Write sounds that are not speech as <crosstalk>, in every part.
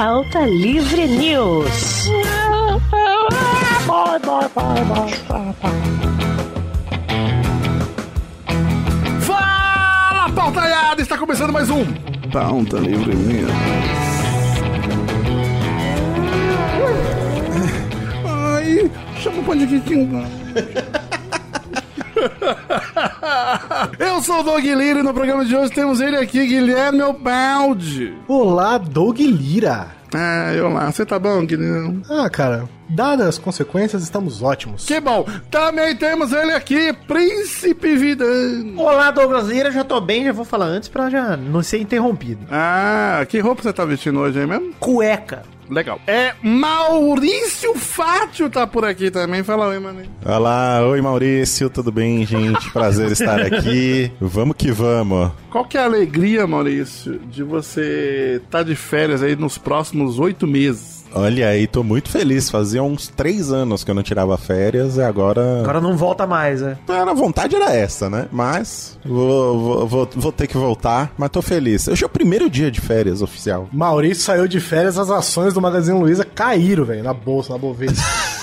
Pauta Livre News. Fala, pautaiada! Está começando mais um Pauta Livre News. Ai, chama o pão de quinquinho. <laughs> <laughs> Eu sou o Doug Lira e no programa de hoje temos ele aqui, Guilherme Balde. Olá, Doug Lira. Ah, olá, você tá bom, Guilherme? Ah, cara, dadas as consequências, estamos ótimos. Que bom! Também temos ele aqui, Príncipe Vidano. Olá, Douglas Lira, já tô bem, já vou falar antes pra já não ser interrompido. Ah, que roupa você tá vestindo hoje aí mesmo? Cueca. Legal. É, Maurício Fátio tá por aqui também. Fala oi, mano. Olá, oi Maurício, tudo bem, gente? Prazer estar aqui. <laughs> Vamos que vamos. Qual que é a alegria, Maurício, de você estar tá de férias aí nos próximos oito meses? Olha aí, tô muito feliz. Fazia uns três anos que eu não tirava férias e agora. Agora não volta mais, né? A vontade era essa, né? Mas vou, vou, vou, vou, ter que voltar, mas tô feliz. Hoje é o primeiro dia de férias oficial. Maurício saiu de férias, as ações do Magazine Luiza caíram, velho, na bolsa, na Bovespa. <laughs>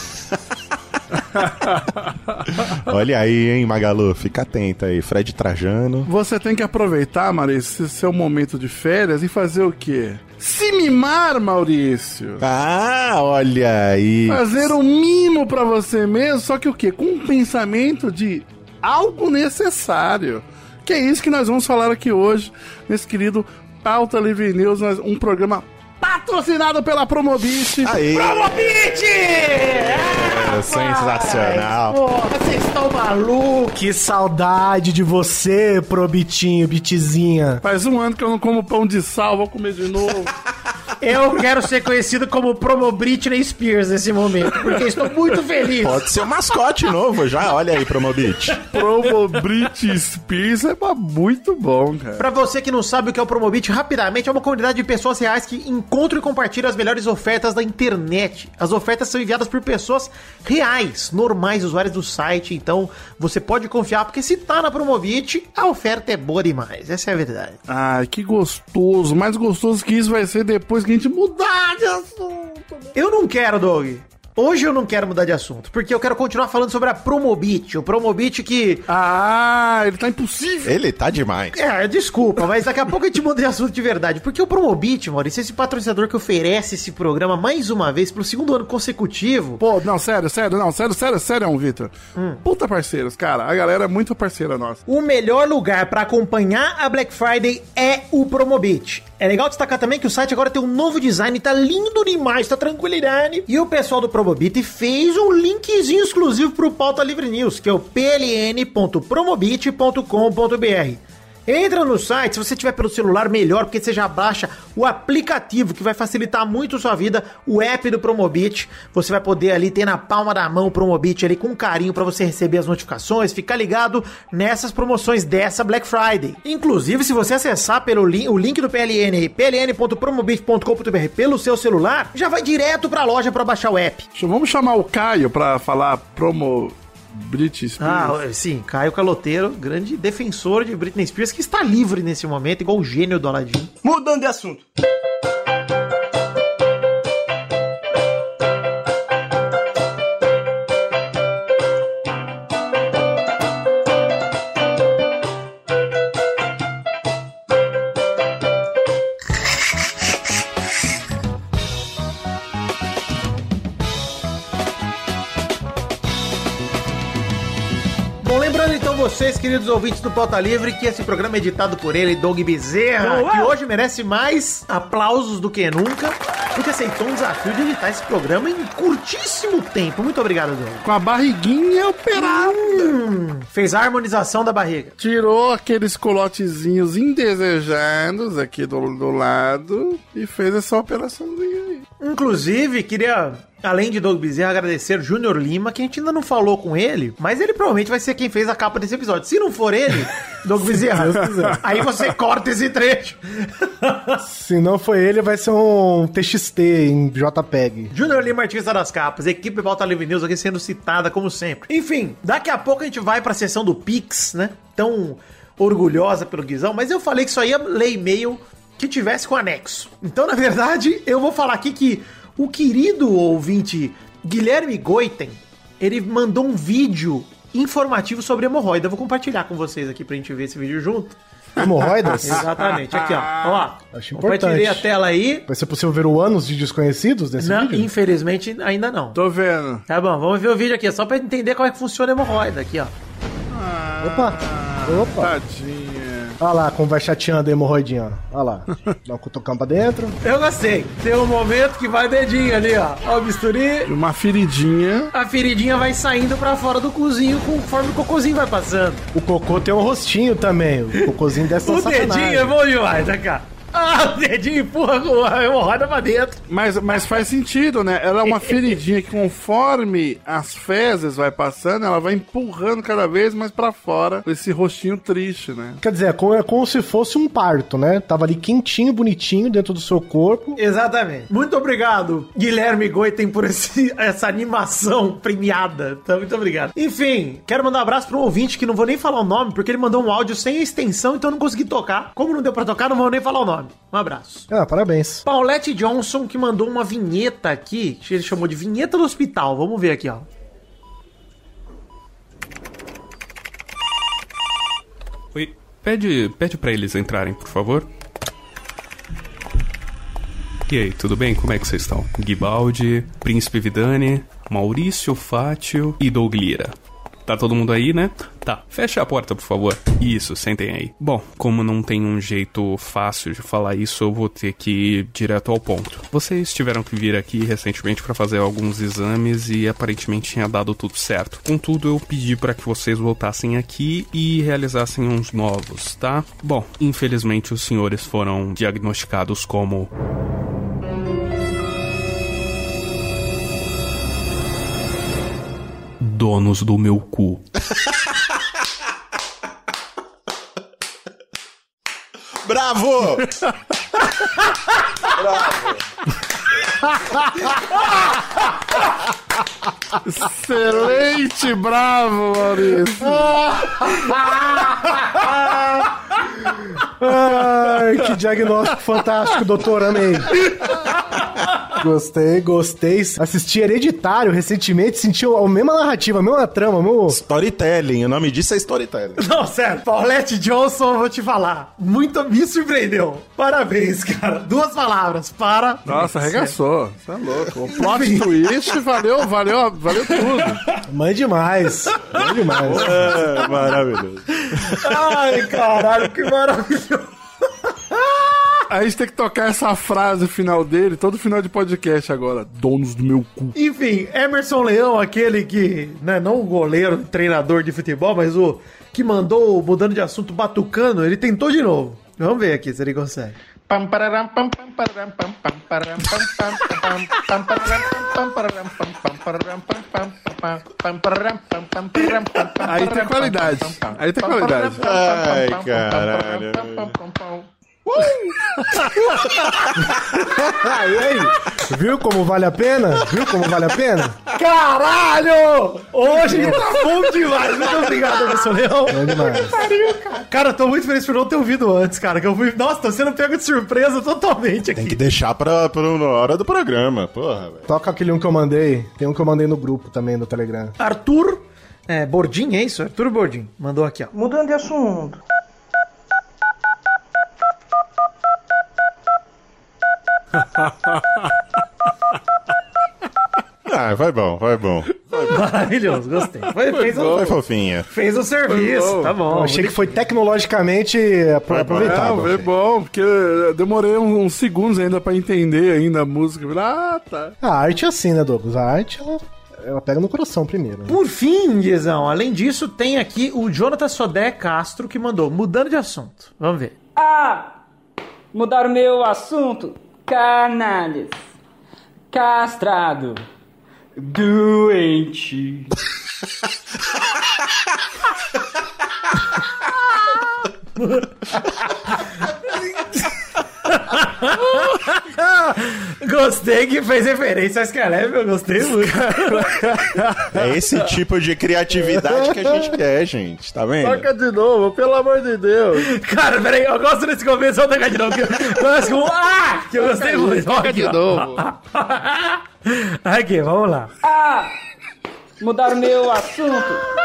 Olha aí, hein, Magalu, fica atento aí. Fred Trajano. Você tem que aproveitar, Maurício, seu momento de férias e fazer o quê? Se mimar, Maurício. Ah, olha aí. Fazer um mimo para você mesmo, só que o quê? Com um pensamento de algo necessário. Que é isso que nós vamos falar aqui hoje, nesse querido Pauta Livre News, um programa patrocinado pela Promobit. Aí. Promobit! É, sensacional. Porra, vocês estão malucos? Que saudade de você, Probitinho, Bitizinha. Faz um ano que eu não como pão de sal, vou comer de novo. <laughs> Eu quero ser conhecido como Promo Britney Spears nesse momento, porque estou muito feliz. Pode ser um mascote novo já, olha aí, Promobit. Promobit Spears é muito bom, cara. Pra você que não sabe o que é o Promobit, rapidamente, é uma comunidade de pessoas reais que encontram e compartilham as melhores ofertas da internet. As ofertas são enviadas por pessoas reais, normais, usuários do site, então você pode confiar, porque se tá na Promobit, a oferta é boa demais, essa é a verdade. Ai, que gostoso, mais gostoso que isso vai ser depois gente mudar de assunto. Né? Eu não quero, Doug. Hoje eu não quero mudar de assunto, porque eu quero continuar falando sobre a Promobit. O Promobit que. Ah, ele tá impossível. Ele tá demais. É, desculpa, mas daqui a pouco a gente muda de assunto de verdade. Porque o Promobit, Maurício, esse patrocinador que oferece esse programa mais uma vez pro segundo ano consecutivo. Pô, não, sério, sério, não, sério, sério, sério, Vitor. Hum. Puta parceiros, cara. A galera é muito parceira nossa. O melhor lugar para acompanhar a Black Friday é o Promobit. É legal destacar também que o site agora tem um novo design, tá lindo demais, tá tranquilidade. E o pessoal do Promobit fez um linkzinho exclusivo pro Pauta Livre News, que é o pln.promobit.com.br. Entra no site, se você tiver pelo celular, melhor, porque você já baixa o aplicativo que vai facilitar muito a sua vida, o app do Promobit. Você vai poder ali ter na palma da mão o Promobit ali com carinho para você receber as notificações, ficar ligado nessas promoções dessa Black Friday. Inclusive, se você acessar pelo link, o link do PLN, pln.promobit.com.br pelo seu celular, já vai direto para a loja para baixar o app. Vamos chamar o Caio para falar promo Britney Spears. Ah, sim, Caio Caloteiro, grande defensor de Britney Spears, que está livre nesse momento, igual o gênio do Aladdin. Mudando de assunto. Vocês, queridos ouvintes do Pauta Livre, que esse programa é editado por ele, Doug Bezerra, Boa. que hoje merece mais aplausos do que nunca, porque aceitou um desafio de editar esse programa em curtíssimo tempo. Muito obrigado, Doug. Com a barriguinha operada. Hum, fez a harmonização da barriga. Tirou aqueles colotezinhos indesejados aqui do, do lado e fez essa operaçãozinha aí. Inclusive, queria além de Doug Bezerra, agradecer Júnior Lima, que a gente ainda não falou com ele, mas ele provavelmente vai ser quem fez a capa desse episódio. Se não for ele, <laughs> Doug Bezerra, aí você corta esse trecho. Se não for ele, vai ser um TXT em JPEG. Júnior Lima, artista das capas, equipe Volta Live News aqui sendo citada como sempre. Enfim, daqui a pouco a gente vai pra sessão do Pix, né? Tão orgulhosa pelo Guizão, mas eu falei que isso aí ia ler e-mail que tivesse com anexo. Então, na verdade, eu vou falar aqui que o querido ouvinte Guilherme Goiten, ele mandou um vídeo informativo sobre hemorroida. Eu vou compartilhar com vocês aqui pra gente ver esse vídeo junto. Hemorroidas? <laughs> Exatamente, aqui ó. Ó, Acho compartilhei importante. a tela aí. Vai ser possível ver o ânus de desconhecidos nesse Não, vídeo? infelizmente, ainda não. Tô vendo. Tá bom, vamos ver o vídeo aqui, só pra entender como é que funciona a hemorroida aqui, ó. Opa! Opa! Tadinha. Olha lá como vai chateando a hemorroidinha, ó. Olha lá. Dá um cutucão pra dentro. Eu gostei. Tem um momento que vai dedinho ali, ó. Ó o bisturi. Uma feridinha. A feridinha vai saindo pra fora do cozinho conforme o cocôzinho vai passando. O cocô tem um rostinho também. O cocôzinho dessa O dedinho é bom demais, né, cara? Ah, <laughs> o dedinho empurra a hemorroida pra dentro. Mas, mas faz sentido, né? Ela é uma feridinha que conforme as fezes vai passando, ela vai empurrando cada vez mais pra fora esse rostinho triste, né? Quer dizer, é como, é como se fosse um parto, né? Tava ali quentinho, bonitinho dentro do seu corpo. Exatamente. Muito obrigado, Guilherme Goiten, por esse- essa animação premiada. Então, muito obrigado. Enfim, quero mandar um abraço para um ouvinte que não vou nem falar o nome, porque ele mandou um áudio sem extensão, então eu não consegui tocar. Como não deu pra tocar, não vou nem falar o nome. Um abraço. Ah, parabéns. Paulette Johnson, que mandou uma vinheta aqui, que ele chamou de vinheta do hospital. Vamos ver aqui, ó. Oi, pede, pede para eles entrarem, por favor. E aí, tudo bem? Como é que vocês estão? Guibaldi, Príncipe Vidani, Maurício Fátio e Doug Lira. Tá todo mundo aí, né? Tá, fecha a porta, por favor. Isso, sentem aí. Bom, como não tem um jeito fácil de falar isso, eu vou ter que ir direto ao ponto. Vocês tiveram que vir aqui recentemente para fazer alguns exames e aparentemente tinha dado tudo certo. Contudo, eu pedi para que vocês voltassem aqui e realizassem uns novos, tá? Bom, infelizmente os senhores foram diagnosticados como donos do meu cu. Bravo! Excelente, bravo, Maurício. <laughs> Ai, que diagnóstico fantástico, doutor. Amei. Gostei, gostei. Assisti Hereditário recentemente, senti a mesma narrativa, a mesma trama, mesmo... Storytelling, o nome disso é storytelling. Não, sério, Paulette Johnson, eu vou te falar. Muito me surpreendeu. Parabéns, cara. Duas palavras. Para. Nossa, arregaçou. Você é louco. O plot twist valeu, valeu, valeu tudo. Mãe demais. Mãe demais. É, maravilhoso. Ai, caralho, <laughs> que maravilhoso. A gente tem que tocar essa frase final dele, todo final de podcast agora. Donos do meu cu. Enfim, Emerson Leão, aquele que, né, não o goleiro, treinador de futebol, mas o que mandou, mudando de assunto, batucano, ele tentou de novo. Vamos ver aqui se ele consegue. Aí tem qualidade. Aí tem qualidade. Ai, caralho. Aí, aí. Viu como vale a pena? Viu como vale a pena? Caralho! Hoje tá bom demais. Muito obrigado, Emerson Leão. Bom demais. Cara, eu tô muito feliz por não ter ouvido antes, cara. Que eu fui. Nossa, tô sendo pego de surpresa totalmente aqui. Tem que deixar pra, pra na hora do programa, porra, velho. Toca aquele um que eu mandei. Tem um que eu mandei no grupo também, no Telegram. Arthur é, Bordim, é isso? Arthur Bordim. Mandou aqui, ó. Mudando de assunto. Ah, vai bom, vai bom. Maravilhoso, gostei. Foi, fez, o, Foi fofinha. fez o serviço, bom. tá bom. Eu achei que foi tecnologicamente Não, aproveitável. foi bom, porque eu demorei uns, uns segundos ainda pra entender ainda a música. Ah, tá. A arte é assim, né, Douglas? A arte, ela, ela pega no coração primeiro. né? Por fim, Guizão, além disso, tem aqui o Jonathan Sodé Castro que mandou, mudando de assunto. Vamos ver. Ah! Mudar o meu assunto. Canalhas. Castrado. Doente. <laughs> gostei que fez referência a Skelev, eu gostei muito. É esse tipo de criatividade que a gente quer, gente. Tá vendo? Toca de novo, pelo amor de Deus. Cara, peraí, eu gosto desse começo, vou tocar de novo. Que, começa com ah, que eu gostei muito. Toca Aqui, de novo. <laughs> Aqui, vamos lá. Ah! Mudaram meu assunto.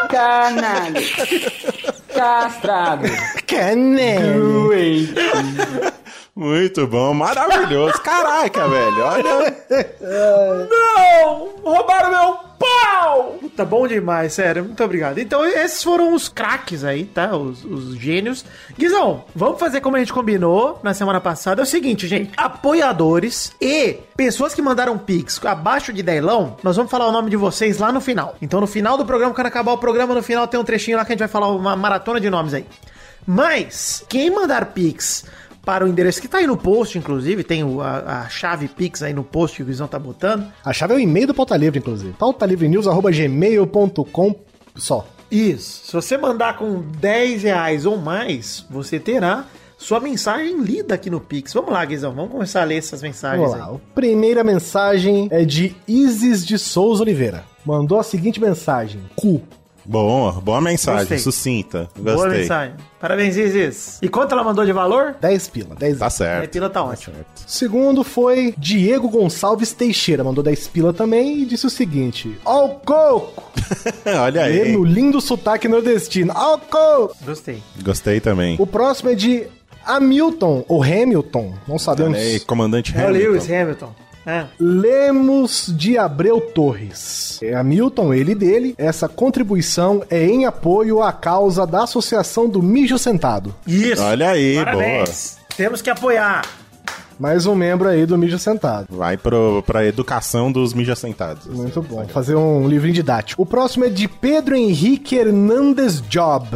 Canalha. Castrado. Doente. Muito bom, maravilhoso. Caraca, velho. Olha. Não! Roubaram meu pau! Tá bom demais, sério. Muito obrigado. Então, esses foram os craques aí, tá? Os, os gênios. Guizão, vamos fazer como a gente combinou na semana passada. É o seguinte, gente. Apoiadores e pessoas que mandaram pix abaixo de Deilão, nós vamos falar o nome de vocês lá no final. Então, no final do programa, quando acabar o programa, no final tem um trechinho lá que a gente vai falar uma maratona de nomes aí. Mas, quem mandar pix para o endereço que tá aí no post, inclusive, tem o- a, a chave Pix aí no post que o Guizão tá botando. A chave é o e-mail do Pauta Livre, inclusive. pautalivrenews.gmail.com só. Isso. Se você mandar com 10 reais ou mais, você terá sua mensagem lida aqui no Pix. Vamos lá, Guizão. Vamos começar a ler essas mensagens Vamos lá. aí. A primeira mensagem é de Isis de Souza Oliveira. Mandou a seguinte mensagem: Cu. Bom, boa mensagem, Gostei. sucinta. Boa Gostei. mensagem. Parabéns, Isis. E quanto ela mandou de valor? 10 pila, 10 Tá certo. pila tá ótima. Segundo foi Diego Gonçalves Teixeira, mandou 10 pila também e disse o seguinte: Ó o coco! <laughs> Olha E aí. no lindo sotaque nordestino: Ó o coco! Gostei. Gostei também. O próximo é de Hamilton, ou Hamilton, não sabemos. Aí, comandante É o Hamilton. Lewis Hamilton. É. Lemos de Abreu Torres. É Hamilton, ele e dele. Essa contribuição é em apoio à causa da Associação do Mijo Sentado. Isso. Olha aí, Parabéns. Temos que apoiar. Mais um membro aí do Mijo Sentado. Vai pro, pra educação dos mídias sentados. Muito bom. Fazer um livrinho didático. O próximo é de Pedro Henrique Hernandes Job.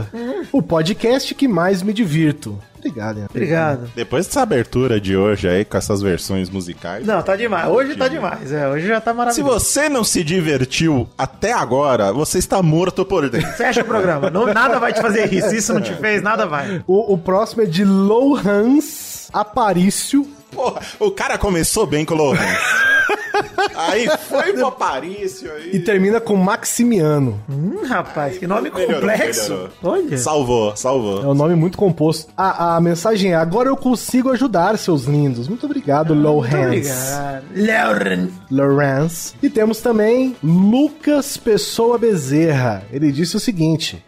O podcast que mais me divirto. Obrigado, hein? Obrigado. Depois dessa abertura de hoje aí, com essas versões musicais. Não, tá demais. Hoje tá demais. É, hoje já tá Se maravilhoso. você não se divertiu até agora, você está morto por dentro. Fecha o programa. Não, nada vai te fazer rir. Se isso não te fez, nada vai. O, o próximo é de Lohans Aparício. Porra, o cara começou bem com o Lourenço. <laughs> aí foi pro Aparício aí. E termina com Maximiano. Hum, rapaz, que nome Melhorou, complexo. melhorou. Olha. Salvou, É salvou. um nome muito composto. A, a mensagem é: agora eu consigo ajudar seus lindos. Muito obrigado, Lohans. Muito obrigado. Lauren. Lawrence. E temos também Lucas Pessoa Bezerra. Ele disse o seguinte: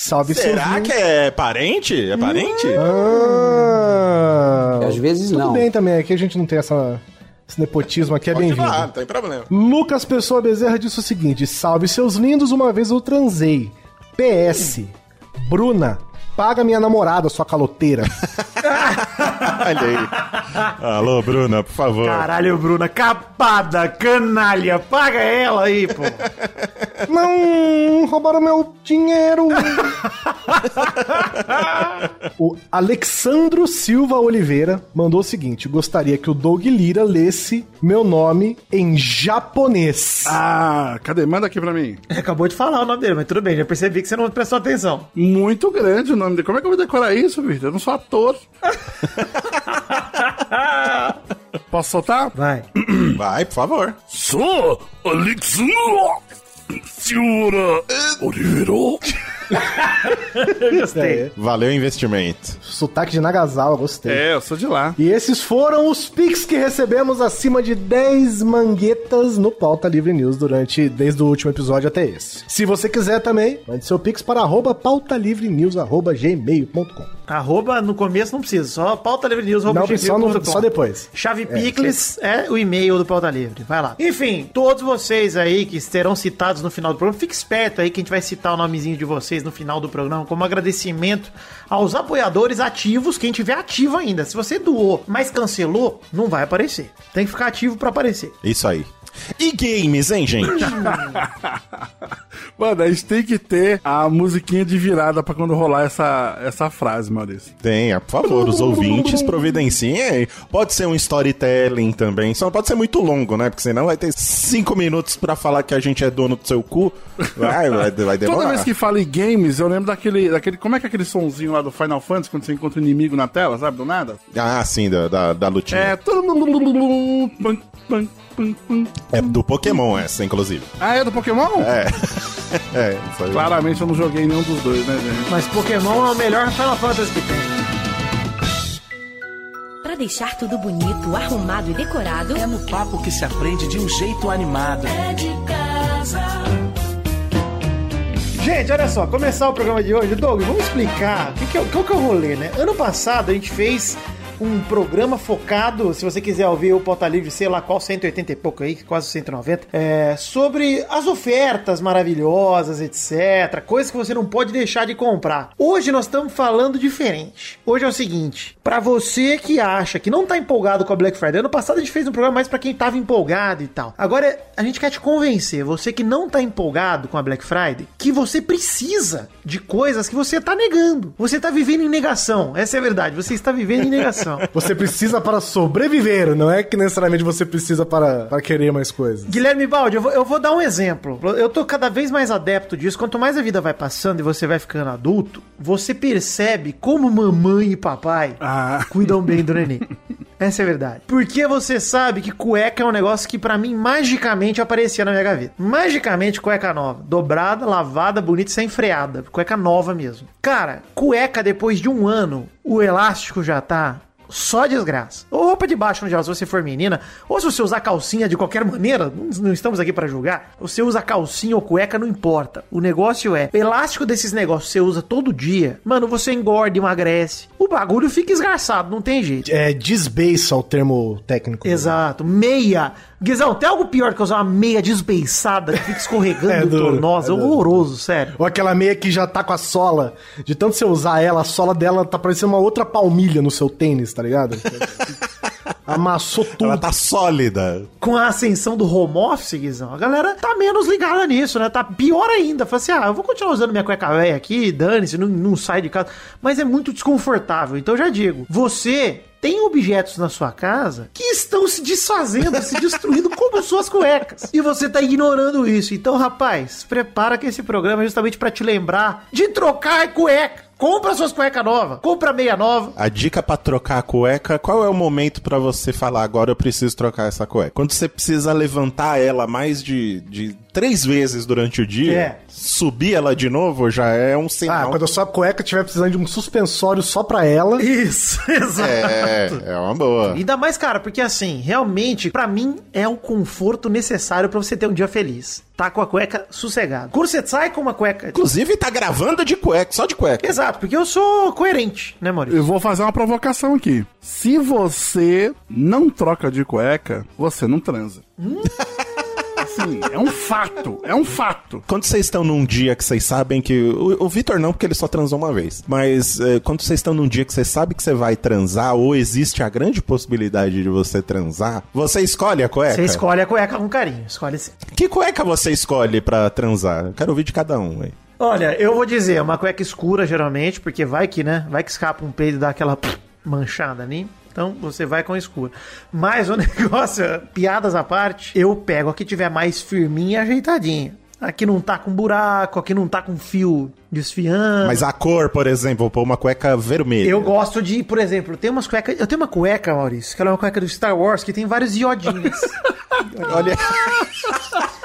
Salve Será seus que é parente? É parente? Ah, Às vezes tudo não. bem também, aqui a gente não tem essa, esse nepotismo aqui, é bem-vindo. não tem problema. Lucas Pessoa Bezerra disse o seguinte: Salve seus lindos, uma vez eu transei. PS. Bruna, paga minha namorada, sua caloteira. <laughs> Olha aí. Alô, Bruna, por favor. Caralho, Bruna, capada, canalha, paga ela aí, pô. Não, roubaram meu dinheiro. <laughs> o Alexandro Silva Oliveira mandou o seguinte: gostaria que o Doug Lira lesse meu nome em japonês. Ah, cadê? Manda aqui pra mim. Acabou de falar o nome dele, mas tudo bem, já percebi que você não prestou atenção. Muito grande o nome dele. Como é que eu vou decorar isso, Victor? Eu não sou ator. <laughs> <laughs> Posso soltar? Vai. Vai, por favor. Sou Alexandre Silva Oliveira. Gostei. Valeu o investimento. Sotaque de Nagasawa, gostei. É, eu sou de lá. E esses foram os pics que recebemos acima de 10 manguetas no Pauta Livre News durante desde o último episódio até esse. Se você quiser também, mande seu pix para arroba pautalivrenews arroba gmail.com. Arroba no começo não precisa, só pauta livre news. arroba Não, só, no- só depois. Chave Picles é, o e-mail do Pauta Livre. Vai lá. Enfim, todos vocês aí que serão citados no final do programa, fique esperto aí que a gente vai citar o nomezinho de vocês no final do programa como agradecimento aos apoiadores ativos, quem tiver ativo ainda. Se você doou, mas cancelou, não vai aparecer. Tem que ficar ativo pra aparecer. Isso aí. E games, hein, gente? Mano, a gente tem que ter a musiquinha de virada pra quando rolar essa, essa frase, Maurício. Tenha, por favor, os ouvintes providenciem. Pode ser um storytelling também, só não pode ser muito longo, né? Porque senão vai ter cinco minutos pra falar que a gente é dono do seu cu. Vai, vai, vai demorar. Toda vez que fala em games, eu lembro daquele, daquele. Como é que é aquele sonzinho lá do Final Fantasy quando você encontra um inimigo na tela, sabe? Do nada? Ah, sim, da, da, da lutinha. É. É do Pokémon essa, inclusive. Ah, é do Pokémon? É. <laughs> é, isso aí. Claramente eu não joguei nenhum dos dois, né, gente? Mas Pokémon é o melhor Final Fantasy que tem. Pra deixar tudo bonito, arrumado e decorado, É no papo que se aprende de um jeito animado. Gente, olha só, começar o programa de hoje. Doug, vamos explicar o que, que é, qual que é o rolê, né? Ano passado a gente fez um programa focado, se você quiser ouvir o Pauta Livre, sei lá qual, 180 e pouco aí, quase 190, é, sobre as ofertas maravilhosas, etc. Coisas que você não pode deixar de comprar. Hoje nós estamos falando diferente. Hoje é o seguinte, pra você que acha que não tá empolgado com a Black Friday, ano passado a gente fez um programa mais pra quem tava empolgado e tal. Agora a gente quer te convencer, você que não tá empolgado com a Black Friday, que você precisa de coisas que você tá negando. Você tá vivendo em negação. Essa é a verdade. Você está vivendo em negação. Você precisa para sobreviver, não é que necessariamente você precisa para, para querer mais coisas. Guilherme Baldi, eu vou, eu vou dar um exemplo. Eu tô cada vez mais adepto disso. Quanto mais a vida vai passando e você vai ficando adulto, você percebe como mamãe e papai Ah. cuidam bem do neném. <laughs> Essa é a verdade. Porque você sabe que cueca é um negócio que pra mim magicamente aparecia na minha gaveta. Magicamente cueca nova, dobrada, lavada, bonita, e sem freada, cueca nova mesmo. Cara, cueca depois de um ano, o elástico já tá só desgraça. Ou roupa de baixo no geral, se você for menina, ou se você usar calcinha de qualquer maneira, não estamos aqui pra julgar. Você usa calcinha ou cueca, não importa. O negócio é, o elástico desses negócios você usa todo dia, mano, você engorda, emagrece. O bagulho fica esgarçado, não tem jeito. É desbeiça o termo técnico. Exato. Meia. Guizão, tem algo pior que usar uma meia desbeiçada que fica escorregando <laughs> É duro, tornosa? é duro. horroroso, sério. Ou aquela meia que já tá com a sola. De tanto você usar ela, a sola dela tá parecendo uma outra palmilha no seu tênis, tá ligado? <laughs> Amassou tudo. Ela tá sólida. Com a ascensão do home office, Guizão, a galera tá menos ligada nisso, né? Tá pior ainda. Fala assim, ah, eu vou continuar usando minha cueca velha aqui, dane-se, não, não sai de casa. Mas é muito desconfortável. Então eu já digo, você tem objetos na sua casa que estão se desfazendo, se destruindo como suas cuecas. E você tá ignorando isso. Então, rapaz, prepara que esse programa é justamente pra te lembrar de trocar cueca. Compra suas cuecas novas, compra meia nova. A dica pra trocar a cueca, qual é o momento pra você falar agora eu preciso trocar essa cueca? Quando você precisa levantar ela mais de, de três vezes durante o dia, É. subir ela de novo já é um Ah, sinal. quando a sua cueca estiver precisando de um suspensório só pra ela. Isso, <laughs> exato. É, é uma boa. Ainda mais, cara, porque assim, realmente, pra mim, é o conforto necessário pra você ter um dia feliz. Tá com a cueca sossegada. Você sai com uma cueca. Inclusive tá gravando de cueca, só de cueca. Exato, porque eu sou coerente, né, Maurício? Eu vou fazer uma provocação aqui. Se você não troca de cueca, você não transa. Assim, é um fato. É um fato. Quando vocês estão num dia que vocês sabem que. O, o Vitor não, porque ele só transou uma vez. Mas eh, quando vocês estão num dia que você sabe que você vai transar, ou existe a grande possibilidade de você transar, você escolhe a cueca? Você escolhe a cueca com carinho, escolhe sim. Que cueca você escolhe pra transar? Eu quero ouvir de cada um, aí. Olha, eu vou dizer, uma cueca escura geralmente, porque vai que, né? Vai que escapa um peido e dá aquela manchada ali. Então você vai com escura. Mas o <laughs> negócio, piadas à parte, eu pego a que tiver mais firminha e ajeitadinha. Aqui não tá com buraco, aqui não tá com fio desfiando. Mas a cor, por exemplo, vou pôr uma cueca vermelha. Eu gosto de, por exemplo, tem umas cuecas. Eu tenho uma cueca, Maurício, que ela é uma cueca do Star Wars que tem vários iodinhos. <laughs> Olha. <laughs>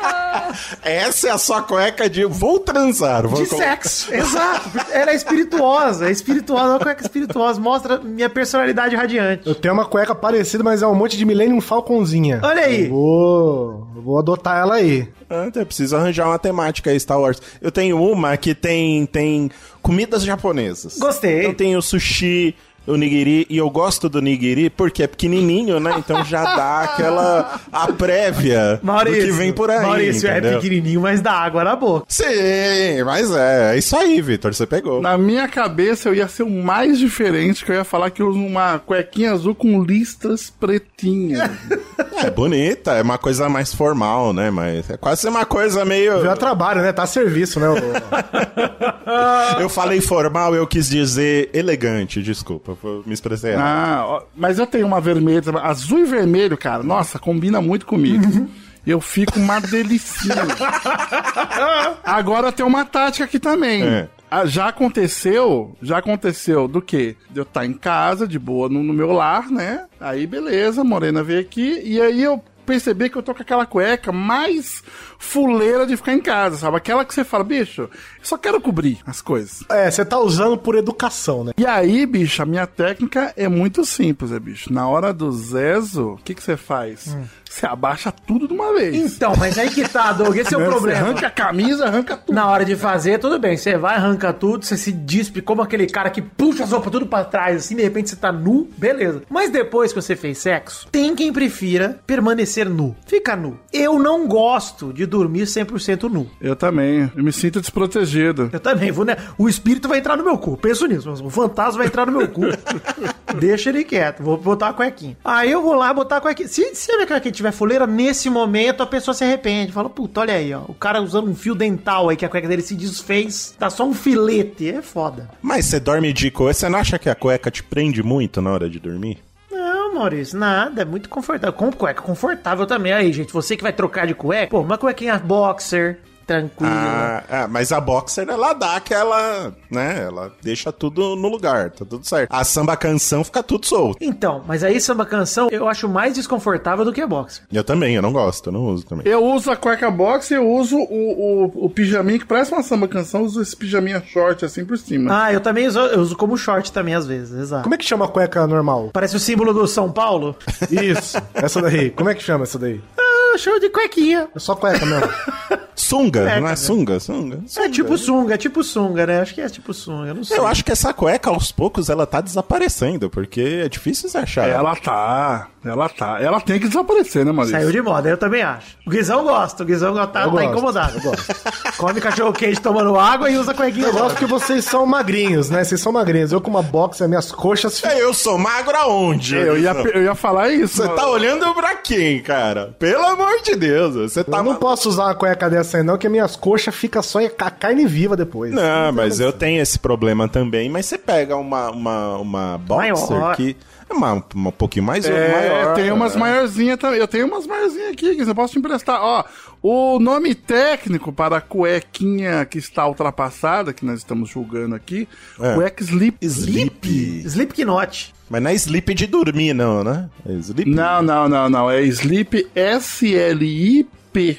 Essa é a sua cueca de vou transar. Vou de colo- sexo. <laughs> Exato. Ela é espirituosa. É espirituosa, é uma cueca espirituosa. Mostra minha personalidade radiante. Eu tenho uma cueca parecida, mas é um monte de Millennium Falconzinha. Olha aí. Eu vou, eu vou adotar ela aí. Ah, eu preciso arranjar uma temática aí, Star Wars. Eu tenho uma que tem, tem comidas japonesas. Gostei. Eu tenho sushi, o nigiri, e eu gosto do nigiri porque é pequenininho, né? Então já dá aquela a prévia do que vem por aí, Maurício é entendeu? pequenininho, mas dá água na boca. Sim, mas é, é isso aí, Vitor, você pegou. Na minha cabeça eu ia ser o mais diferente, que eu ia falar que eu uso uma cuequinha azul com listras pretinhas. <laughs> É bonita, é uma coisa mais formal, né? Mas é quase uma coisa meio... Já trabalho, né? Tá a serviço, né? <laughs> Eu falei formal, eu quis dizer elegante, desculpa, eu me expressei errado. ah, ó, mas eu tenho uma vermelha, azul e vermelho, cara. Nossa, combina muito comigo. Eu fico uma delicinha. <laughs> Agora tem uma tática aqui também. É. Ah, Já aconteceu, já aconteceu do quê? De eu estar em casa, de boa, no, no meu lar, né? Aí beleza, a Morena veio aqui, e aí eu perceber que eu tô com aquela cueca mais fuleira de ficar em casa, sabe? Aquela que você fala, bicho, eu só quero cobrir as coisas. É, você tá usando por educação, né? E aí, bicho, a minha técnica é muito simples, é, bicho. Na hora do zezo, o que que você faz? Você abaixa tudo de uma vez. Então, mas aí que tá, Doug, esse é o Né? Você problema. arranca a camisa, arranca tudo. Na hora de fazer, tudo bem. Você vai, arranca tudo, você se dispe como aquele cara que puxa as roupas tudo pra trás, assim, de repente você tá nu, beleza. Mas depois que você fez sexo, tem quem prefira permanecer nu. Fica nu. Eu não gosto de dormir 100% nu. Eu também. Eu me sinto desprotegido. Eu também vou, né? O espírito vai entrar no meu cu. Penso nisso. O fantasma vai entrar no meu cu. <laughs> Deixa ele quieto. Vou botar a cuequinha. Aí eu vou lá botar a cuequinha. Se, se a minha cuequinha tiver fuleira, nesse momento a pessoa se arrepende. Fala, puta, olha aí, ó. O cara usando um fio dental aí que a cueca dele se desfez. Tá só um filete. É foda. Mas você dorme de cueca, você não acha que a cueca te prende muito na hora de dormir? Não, Maurício, nada. É muito confortável. Com cueca confortável também. Aí, gente, você que vai trocar de cueca, pô, uma cuequinha boxer, tranquila. Ah, ah, mas a boxer, ela dá aquela, né? Ela deixa tudo no lugar, tá tudo certo. A samba canção fica tudo solto. Então, mas aí samba canção eu acho mais desconfortável do que a boxer. Eu também, eu não gosto, eu não uso também. Eu uso a cueca box e eu uso o, o, o pijaminha que parece uma samba canção, eu uso esse pijaminha short assim por cima. Ah, eu também uso, eu uso como short também às vezes, exato. Como é que chama a cueca normal? Parece o símbolo do São Paulo. Isso, essa daí. Como é que chama essa daí? Ah, show de cuequinha. É só cueca mesmo. <laughs> Sunga, É, não é cara. sunga? Sunga? É Sunga. tipo sunga, é tipo sunga, né? Acho que é tipo sunga, eu não sei. Eu acho que essa cueca, aos poucos, ela tá desaparecendo, porque é difícil você achar. Ela tá, ela tá. Ela tem que desaparecer, né, Maurício? Saiu de moda, eu também acho. O Guizão gosta, o Guizão tá, tá gosto, incomodado. eu gosto. <laughs> Come cachorro quente tomando água e usa cuequinha. Eu gosto que vocês são magrinhos, né? Vocês são magrinhos. Eu com uma box, as minhas coxas... É, Eu sou magro aonde? Eu ia, eu ia falar isso. Você tá olhando pra quem, cara? Pelo amor de Deus, você tá... Eu não posso usar uma cueca dessa aí não, que minhas coxas ficam só a carne viva depois. Não, mas eu tenho esse problema também. Mas você pega uma, uma, uma boxer Maior. que é uma, uma- um pouquinho mais É, maior. tem umas é. maiorzinhas também. Eu tenho umas maiorzinhas aqui que você posso te emprestar. Ó, o nome técnico para a cuequinha que está ultrapassada, que nós estamos julgando aqui, É. cueca sleep. Sleep. Slipknot. Mas não é sleep de dormir, não, né? É sleep. Não, não, não, não. É sleep S-L-I-P.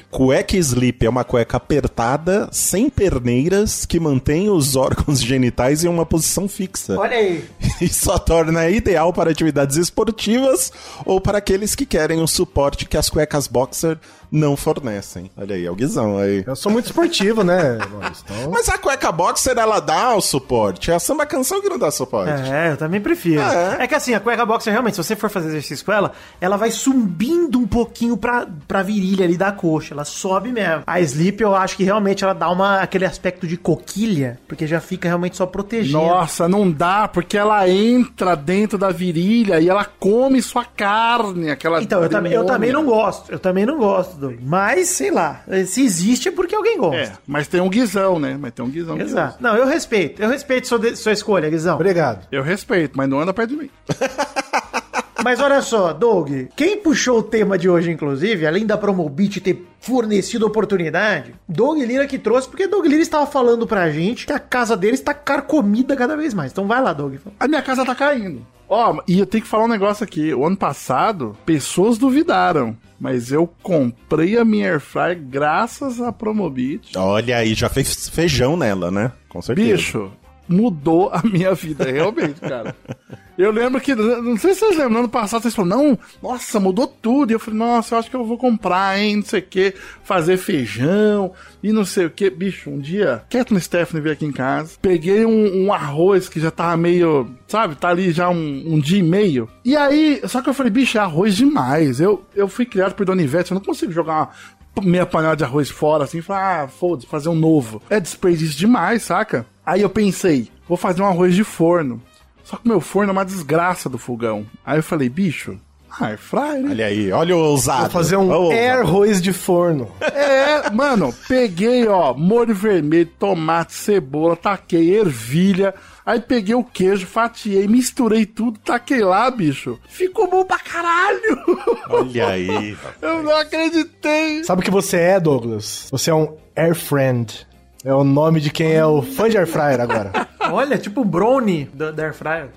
Cueca sleep é uma cueca apertada, sem perneiras, que mantém os órgãos genitais em uma posição fixa. Olha aí. <laughs> E só torna ideal para atividades esportivas ou para aqueles que querem o suporte que as cuecas boxer não fornecem. Olha aí, é o guizão aí. Eu sou muito esportivo, né? Então... Mas a cueca boxer, ela dá o suporte. É a samba canção que não dá suporte. É, eu também prefiro. É. É. que assim, a cueca boxer, realmente, se você for fazer exercício com ela, ela vai subindo um pouquinho pra, pra virilha ali da coxa. Ela sobe mesmo. A sleep, eu acho que realmente ela dá uma, aquele aspecto de coquilha, porque já fica realmente só protegendo. Nossa, não dá, porque ela entra dentro da virilha e ela come sua carne, aquela Então, eu também, eu também não gosto. Eu também não gosto, Mas, sei lá, se existe é porque alguém gosta. É, mas tem um guizão, né? Mas tem um guizão. que Exato. Não, eu respeito. Eu respeito sua, de- sua escolha, Guizão. Obrigado. Eu respeito, mas não anda perto de mim. <laughs> Mas olha só, Doug, quem puxou o tema de hoje, inclusive, além da Promobit ter fornecido oportunidade, Doug Lira que trouxe, porque Doug Lira estava falando pra gente que a casa dele está carcomida cada vez mais. Então vai lá, Doug. A minha casa tá caindo. Ó, e eu tenho que falar um negócio aqui. O ano passado, pessoas duvidaram. Mas eu comprei a minha Airfryer graças à Promobit. Olha aí, já fez feijão nela, né? Com certeza. Bicho, mudou a minha vida, <laughs> realmente, cara. Eu lembro que, não sei se vocês lembram, no ano passado vocês falaram, não, nossa, mudou tudo. E eu falei, nossa, eu acho que eu vou comprar, hein, não sei o que, fazer feijão e não sei o que. Bicho, um dia, Kathleen Stephanie veio aqui em casa, peguei um, um arroz que já tava meio, sabe, tá ali já um, um dia e meio. E aí, só que eu falei, bicho, é arroz demais. Eu, eu fui criado por Dona Ivete, eu não consigo jogar meia panela de arroz fora, assim, e falar, ah, foda-se, fazer um novo. É desperdício demais, saca? Aí eu pensei, vou fazer um arroz de forno. Só que meu forno é uma desgraça do fogão. Aí eu falei, bicho, air fryer, né? Olha aí, olha o ousado. Vou fazer um Olha o ousado. air arroz de forno. É, mano, peguei, ó, molho vermelho, tomate, cebola, taquei ervilha. Aí peguei o queijo, fatiei, misturei tudo, taquei lá, bicho. Ficou bom pra caralho! Olha aí. <laughs> Eu não acreditei! Sabe o que você é, Douglas? Você é um air friend. É o nome de quem é o fã de Air Fryer agora. <laughs> Olha, tipo o brownie da, Air Fryer.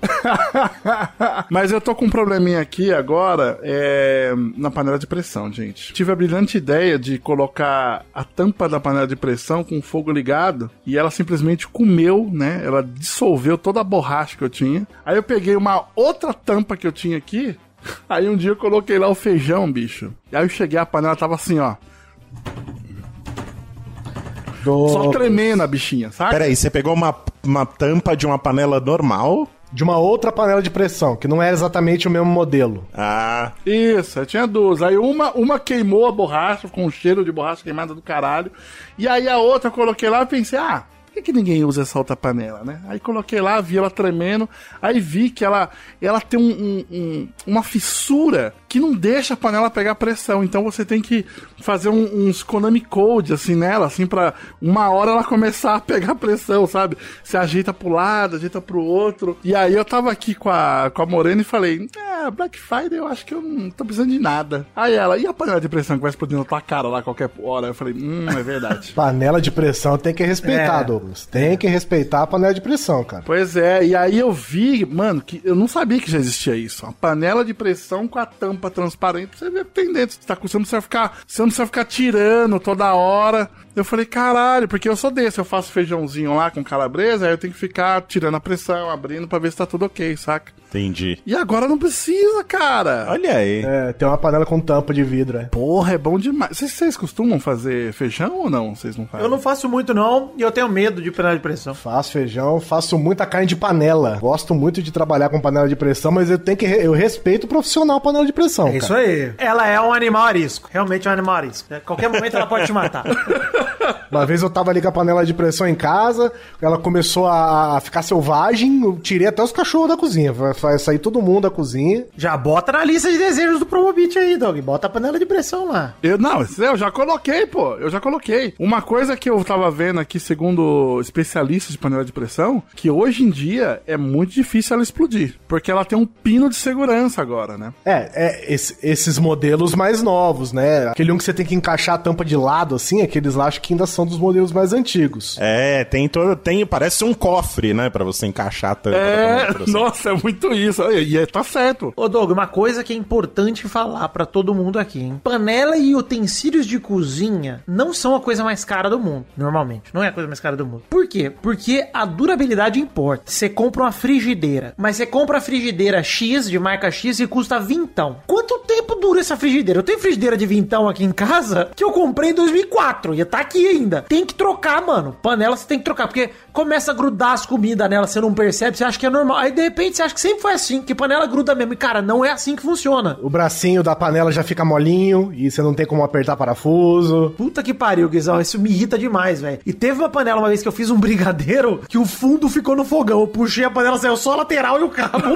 <laughs> Mas eu tô com um probleminha aqui agora é, na panela de pressão, gente. Tive a brilhante ideia de colocar a tampa da panela de pressão com o fogo ligado e ela simplesmente comeu, né? Ela dissolveu toda a borracha que eu tinha. Aí eu peguei uma outra tampa que eu tinha aqui. <laughs> Aí um dia eu coloquei lá o feijão, bicho. E aí eu cheguei, a panela tava assim, ó. Só tremendo a bichinha, sabe? Peraí, você pegou uma, uma tampa de uma panela normal. De uma outra panela de pressão, que não é exatamente o mesmo modelo. Ah, Isso, eu tinha duas. Aí uma, uma queimou a borracha, com um cheiro de borracha queimada do caralho. E aí a outra eu coloquei lá e pensei, ah, por que, que ninguém usa essa outra panela, né? Aí coloquei lá, vi ela tremendo, aí vi que ela, ela tem um, um- um- uma fissura que não deixa a panela pegar pressão. Então você tem que fazer um- uns Konami Code assim nela, assim, pra uma hora ela começar a pegar pressão, sabe? Você ajeita pro lado, ajeita pro outro. E aí eu tava aqui com a, com a Morena e falei, é, Black Friday eu acho que eu não tô precisando de nada. Aí ela, e a panela de pressão que vai explodir na tua cara lá a qualquer hora? Eu falei, hum, é verdade. <laughs> Panela de pressão tem que respeitar, É. Douglas. Tem que respeitar a panela de pressão, cara. Pois é, e aí eu vi, mano, que eu não sabia que já existia isso. Uma panela de pressão com a tampa transparente, você vê o que tem dentro. Você, tá, você não precisa ficar, você não precisa ficar tirando toda hora. Eu falei, caralho, porque eu sou desse, eu faço feijãozinho lá com calabresa, aí eu tenho que ficar tirando a pressão, abrindo pra ver se tá tudo ok, saca? entendi. E agora não precisa, cara. Olha aí. É, tem uma panela com tampa de vidro, é. Porra, é bom demais. Vocês, vocês costumam fazer feijão ou não? Vocês não fazem? Eu não faço muito, não, e eu tenho medo de panela de pressão. Faço feijão, faço muita carne de panela. Gosto muito de trabalhar com panela de pressão, mas eu tenho que re- eu respeito o profissional panela de pressão. É isso cara. aí. Ela é um animal arisco. Realmente é um animal arisco. A qualquer momento ela pode te matar. <laughs> Uma vez eu tava ali com a panela de pressão em casa, ela começou a ficar selvagem, eu tirei até os cachorros da cozinha. Vai, sair todo mundo da cozinha. Já bota na lista de desejos do Promobit aí, Dog. Bota a panela de pressão lá. Eu, não, eu já coloquei, pô. Eu já coloquei. Uma coisa que eu tava vendo aqui, segundo especialistas de panela de pressão, que hoje em dia é muito difícil ela explodir. Porque ela tem um pino de segurança agora, né? É, é esse- esses modelos mais novos, né? Aquele um que você tem que encaixar a tampa de lado, assim, aqueles lá acho que ainda são dos modelos mais antigos. É, tem todo. Tem, parece um cofre, né? Pra você encaixar de É, nossa, é muito isso. E é, tá certo. Ô, Doug, uma coisa que é importante falar pra todo mundo aqui, hein? Panela e utensílios de cozinha não são a coisa mais cara do mundo, normalmente. Não é a coisa mais cara do mundo. Por quê? Porque a durabilidade importa. Você compra uma frigideira, mas você compra a frigideira X, de marca X, e custa vintão. Quanto tempo dura essa frigideira? Eu tenho frigideira de vintão aqui em casa que eu comprei em 2004 e tá aqui ainda. Tem que trocar, mano. Panela você tem que trocar, porque começa a grudar as comidas nela, você não percebe, você acha que é normal. Aí de repente você acha que sempre foi assim, que panela gruda mesmo. E cara, não é assim que funciona. O bracinho da panela já fica molinho e você não tem como apertar parafuso. Puta que pariu, Guizão. Isso me irrita demais, velho. E teve uma panela uma vez que eu fiz um <laughs> brigadeiro que o fundo ficou no fogão. Eu puxei a panela, saiu só a lateral e o cabo. <laughs>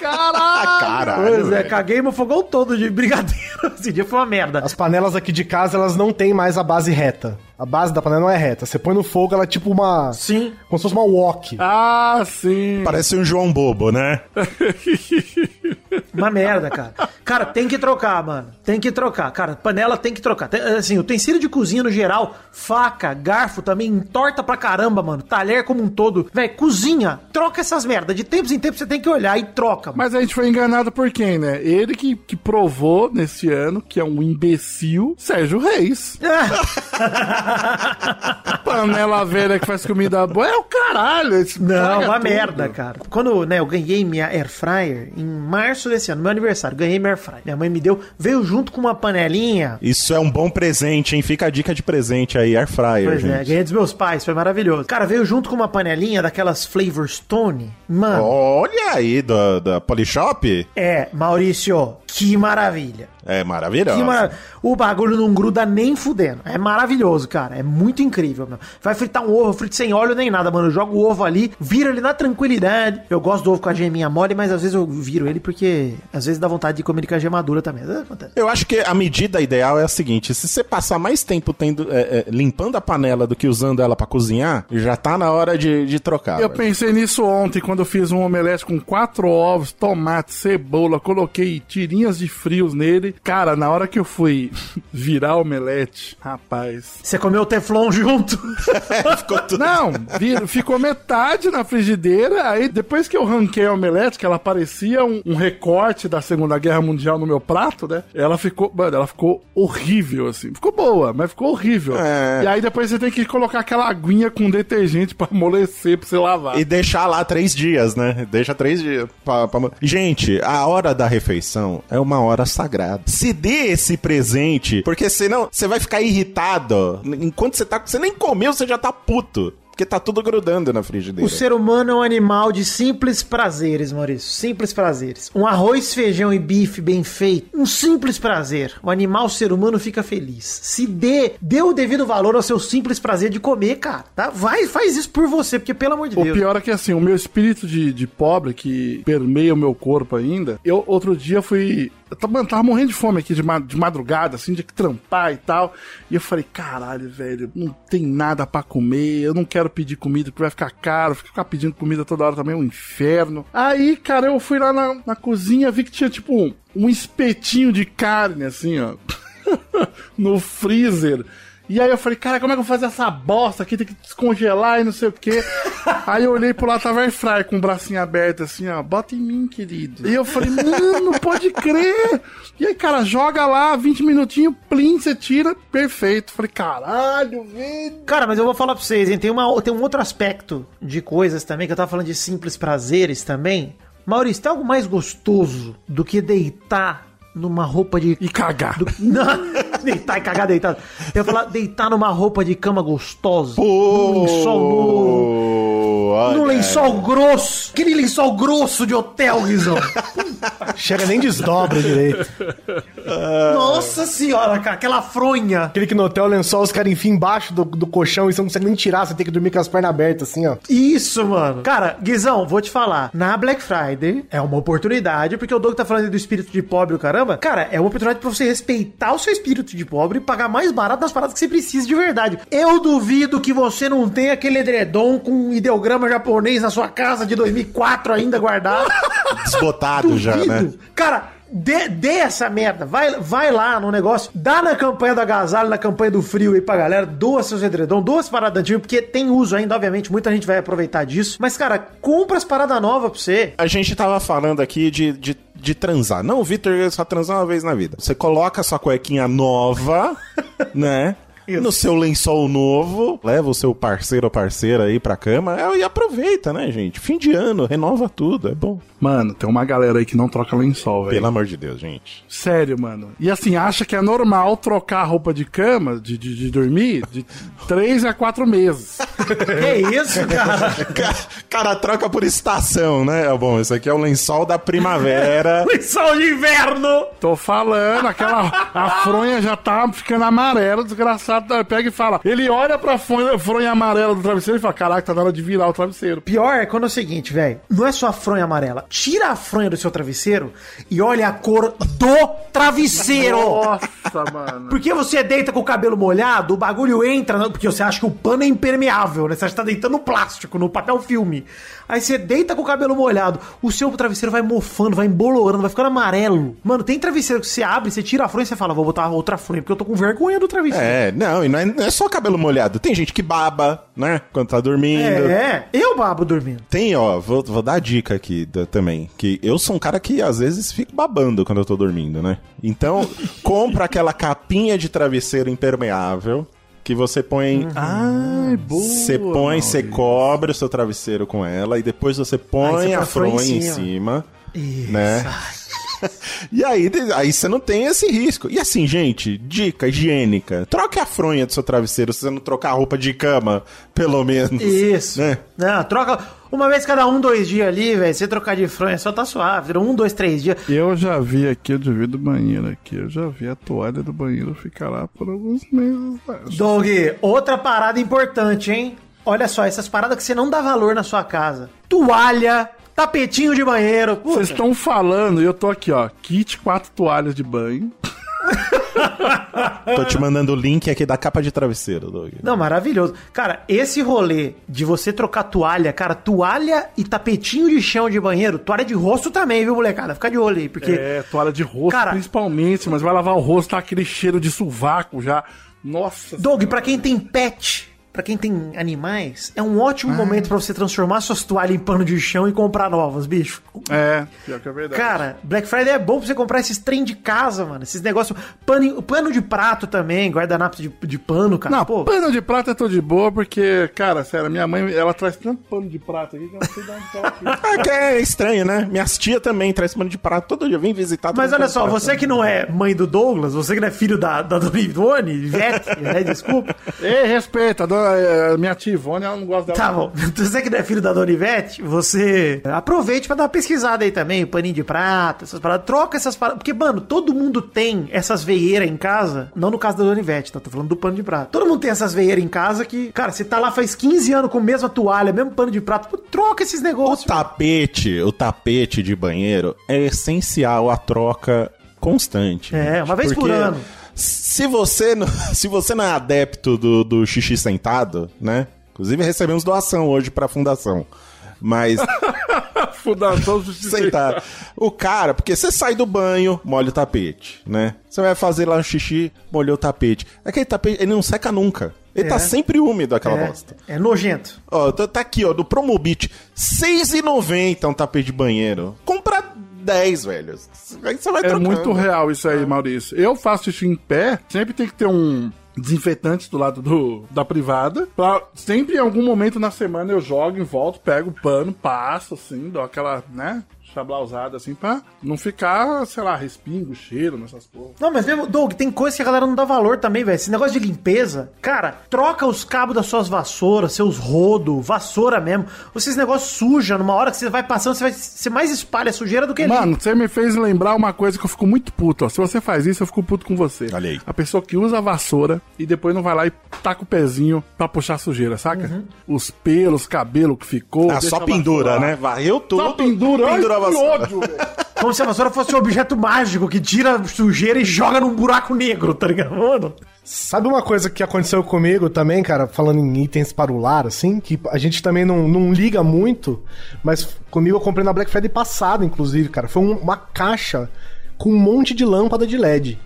Caralho! Caralho. pois é, velho. caguei meu fogão todo de brigadeiro. <laughs> Esse dia foi uma merda. As panelas aqui de casa, elas não têm mais a base reta mata a base da panela não é reta. Você põe no fogo, ela é tipo uma... Sim. Como se fosse uma wok. Ah, sim. Parece um João Bobo, né? <laughs> Uma merda, cara. Cara, tem que trocar, mano. Tem que trocar. Cara, panela tem que trocar. Tem- assim, utensílio de cozinha no geral, faca, garfo também, entorta pra caramba, mano. Talher como um todo. Véi, cozinha, troca essas merdas. De tempos em tempos você tem que olhar e troca. mano. Mas a gente foi enganado por quem, né? Ele que, que provou nesse ano que é um imbecil, Sérgio Reis. <laughs> <laughs> Panela velha que faz comida boa é o caralho. esse Não, uma tudo. merda, cara. Quando né, eu ganhei minha air fryer, em março desse ano, meu aniversário, ganhei minha air fryer. Minha mãe me deu, veio junto com uma panelinha. Isso é um bom presente, hein? Fica a dica de presente aí, Air Fryer, Pois é, gente. ganhei dos meus pais, foi maravilhoso. Cara, veio junto com uma panelinha daquelas Flavor Stone. Mano, Olha aí, da, da Polishop. é, Maurício, que maravilha. É maravilhoso. Que mara- O bagulho não gruda nem fudendo. É maravilhoso, cara. É muito incrível, meu. Vai fritar um ovo, eu frito sem óleo nem nada, mano. Eu jogo o ovo ali, viro ele na tranquilidade. Eu gosto do ovo com a geminha mole, mas às vezes eu viro ele porque às vezes dá vontade de comer ele com a gema dura também. Eu acho que a medida ideal é a seguinte: se você passar mais tempo tendo, é, é, limpando a panela do que usando ela pra cozinhar, já tá na hora de, de trocar. Eu velho. pensei nisso ontem, quando eu fiz um omelete com quatro ovos, tomate, cebola, coloquei tirinha gotinhas de frios nele. Cara, na hora que eu fui <laughs> virar o omelete, rapaz. Você comeu o Teflon junto? <laughs> Ficou tudo... Não, vir- ficou metade na frigideira. Aí depois que eu ranquei a omelete, que ela parecia um, um recorte da Segunda Guerra Mundial no meu prato, né? Ela ficou, mano, ela ficou horrível, assim. Ficou boa, mas ficou horrível. É. E aí depois você tem que colocar aquela aguinha com detergente pra amolecer, pra você lavar. E deixar lá três dias, né? Deixa três dias. Pra, pra- Gente, a hora da refeição é uma hora sagrada. Se dê esse presente, porque senão você vai ficar irritado. Enquanto você tá. Você nem comeu, você já tá puto. Porque tá tudo grudando na frigideira. O ser humano é um animal de simples prazeres, Maurício. Simples prazeres. Um arroz, feijão e bife bem feito. Um simples prazer. O animal, o ser humano, fica feliz. Se dê, dê o devido valor ao seu simples prazer de comer, cara. Tá? Vai, faz isso por você, porque pelo amor de O Deus. pior é que assim, o meu espírito de, de pobre que permeia o meu corpo ainda. Eu outro dia fui. Eu tava, tava morrendo de fome aqui de, ma- de madrugada, assim, de trampar e tal. E eu falei, caralho, velho, não tem nada pra comer, eu não quero pedir comida porque vai ficar caro, ficar pedindo comida toda hora também é um inferno. Aí, cara, eu fui lá na, na cozinha, vi que tinha tipo um, um espetinho de carne, assim, ó. <laughs> no freezer. E aí eu falei, cara, como é que eu vou fazer essa bosta aqui? Tem que descongelar e não sei o quê. <laughs> aí eu olhei pro lado, tava air fry com o bracinho aberto assim, ó. Bota em mim, querido. E eu falei, mano, pode crer. E aí, cara, joga lá, 20 minutinhos, plim, você tira, perfeito. Falei, caralho, velho. Cara, mas eu vou falar pra vocês, hein? Tem, uma, tem um outro aspecto de coisas também, que eu tava falando de simples prazeres também. Maurício, tem algo mais gostoso do que deitar numa roupa de. E cagar. do- <laughs> Não, deitar e cagar deitado. Eu ia falar, deitar numa roupa de cama gostosa. Pô, num lençol. Num lençol grosso. Aquele lençol grosso de hotel, Guizão. <laughs> Chega nem desdobra direito. Nossa senhora, cara, aquela fronha. Aquele que no hotel lençol os caras enfiam embaixo do, do colchão e você não consegue nem tirar, você tem que dormir com as pernas abertas assim, ó. Isso, mano. Cara, Guizão, vou te falar. Na Black Friday é uma oportunidade, porque o Doug tá falando do espírito de pobre, o caramba. Cara, é uma oportunidade pra você respeitar o seu espírito de pobre e pagar mais barato das paradas que você precisa de verdade. Eu duvido que você não tenha aquele edredom com um ideograma japonês na sua casa de 2004 ainda guardado. <laughs> Desbotado já, né? Cara, dê, dê essa merda. Vai, vai lá no negócio, dá na campanha do agasalho, na campanha do frio aí pra galera, doa seus edredom, doa as paradas antigas, porque tem uso ainda, obviamente, muita gente vai aproveitar disso. Mas, cara, compra as paradas novas pra você. A gente tava falando aqui de, de, de transar. Não, o Vitor só transar uma vez na vida. Você coloca sua cuequinha nova, <laughs> né? No seu lençol novo, leva o seu parceiro ou parceira aí pra cama é, e aproveita, né, gente? Fim de ano, renova tudo, é bom. Mano, tem uma galera aí que não troca lençol, velho. Pelo amor de Deus, gente. Sério, mano. E assim, acha que é normal trocar a roupa de cama, de, de, de dormir, de três a quatro meses. <laughs> Que isso, cara? Ca- Cara, troca por estação, né? É Bom, esse aqui é o lençol da primavera. <laughs> Lençol de inverno! Tô falando, aquela. A fronha já tá ficando amarela, Pega e fala. Ele olha pra fronha, fronha amarela do travesseiro e fala: Caraca, tá na hora de virar o travesseiro. Pior é quando é o seguinte, velho. Não é só a fronha amarela. Tira a fronha do seu travesseiro e olha a cor do travesseiro. Nossa, mano. Porque você deita com o cabelo molhado, o bagulho entra, porque você acha que o pano é impermeável, né? Você acha que tá deitando plástico, no papel filme. Aí você deita com o cabelo molhado, o seu travesseiro vai mofando, vai embolorando, vai ficando amarelo. Mano, tem travesseiro que você abre, você tira a fronha e você fala, vou botar outra fronha, porque eu tô com vergonha do travesseiro. É, não, e não é, não é só cabelo molhado. Tem gente que baba, né? Quando tá dormindo. É, eu babo dormindo. Tem, ó, vou, vou dar a dica aqui da- também. Que eu sou um cara que às vezes fico babando quando eu tô dormindo, né? Então, <laughs> compra aquela capinha de travesseiro impermeável que você põe. Ai, boa. Você põe, você cobre o seu travesseiro com ela e depois você põe a fronha em cima, Isso. né? <laughs> E aí, aí você não tem esse risco. E assim, gente, dica higiênica. Troque a fronha do seu travesseiro se você não trocar a roupa de cama, pelo menos. Isso. Né? Não, troca uma vez cada um, dois dias ali, velho. Você trocar de fronha só tá suave. Vira um, dois, três dias. Eu já vi aqui, eu devia do banheiro aqui. Eu já vi a toalha do banheiro ficar lá por alguns meses. acho. Doug, outra parada importante, hein? Olha só, essas paradas que você não dá valor na sua casa. Toalha, tapetinho de banheiro. Vocês estão falando e eu tô aqui, ó. Kit quatro toalhas de banho. <laughs> Tô te mandando o link aqui da capa de travesseiro, Doug. Não, maravilhoso. Cara, esse rolê de você trocar toalha, cara, toalha e tapetinho de chão de banheiro, toalha de rosto também, viu, molecada? Fica de olho aí, porque. É, toalha de rosto Cara- principalmente, mas vai lavar o rosto, tá aquele cheiro de sovaco já. Nossa. Doug, pra quem tem pet, pra quem tem animais, é um ótimo momento pra você transformar suas toalhas em pano de chão e comprar novas, bicho. É, pior que é verdade. Cara, Black Friday é bom pra você comprar esses trem de casa, mano. Esses negócios. Pano, pano de prato também, guardanapo de, de pano, cara. Não, Pô, pano de prata eu tô de boa, porque, cara, sério, minha mãe, ela traz tanto pano de prata aqui que eu não sei de onde tira. Ah, <laughs> que é estranho, né? Minhas tia também traz pano de prato todo dia, vem visitar. Mas olha só, prato. você que não é mãe do Douglas, você que não é filho da, da Dona Ivone, Ivete, né? Desculpa. Ei, <laughs> respeita, a dona- eh, minha tia Ivone, ela não gosta dela. Tá bom. <laughs> Você que não é filho da Dona Ivete, você aproveite pra dar uma pesquisada aí também, paninho de prata, essas paradas. Troca essas paradas. Porque, mano, todo mundo tem essas veieiras em casa. Não no caso da Dona Ivete, tá? Tô falando do pano de prata. Todo mundo tem essas veieiras em casa que, cara, você tá lá faz 15 anos com a mesma toalha, mesmo pano de prata. Pô, troca esses O negócios. tapete, o tapete de banheiro é essencial a troca constante. É, uma vez por ano. Se você não, <laughs> se você não é adepto do, do xixi sentado, né? Inclusive recebemos doação hoje pra fundação. Mas <laughs> Fundação sentar. O cara, porque você sai do banho, molha o tapete, né? Você vai fazer lá um xixi, molhou o tapete. Aquele tapete, ele não seca nunca. Ele É. tá sempre úmido, aquela É, bosta. é nojento. Ó, tá, tá aqui, ó, do Promobit, R$6,90 um tapete de banheiro. Compra 10, velho. Aí você vai É trocando. muito real isso aí, Maurício. Eu faço xixi em pé, sempre tem que ter um desinfetante do lado do, da privada. Pra, sempre em algum momento na semana eu jogo em volta, pego o pano, passo assim, dou aquela, né, chablausada assim, pra não ficar, sei lá, respingo, cheiro nessas porra. Não, mas mesmo, Doug, tem coisa que a galera não dá valor também, velho. Esse negócio de limpeza, cara, troca os cabos das suas vassouras, seus rodo, vassoura mesmo. Esses negócios suja, numa hora que você vai passando, você, vai, você mais espalha sujeira do que limpa. Mano, você me fez lembrar uma coisa que eu fico muito puto, ó. Se você faz isso, eu fico puto com você. Olha aí. A pessoa que usa a vassoura e depois não vai lá e taca o pezinho pra puxar a sujeira, saca? Uhum. Os pelos, cabelo que ficou. Ah, só pendura, né? Varreu tudo. Só pendura, pendura a Ai, que vassoura. ódio. <laughs> Como se a vassoura fosse um objeto mágico que tira sujeira e joga num buraco negro, tá ligado? Mano, Sabe uma coisa que aconteceu comigo também, cara, falando em itens para o lar, assim, que a gente também não, não liga muito, mas comigo eu comprei na Black Friday passada, inclusive, cara. Foi um- uma caixa com um monte de lâmpada de LED.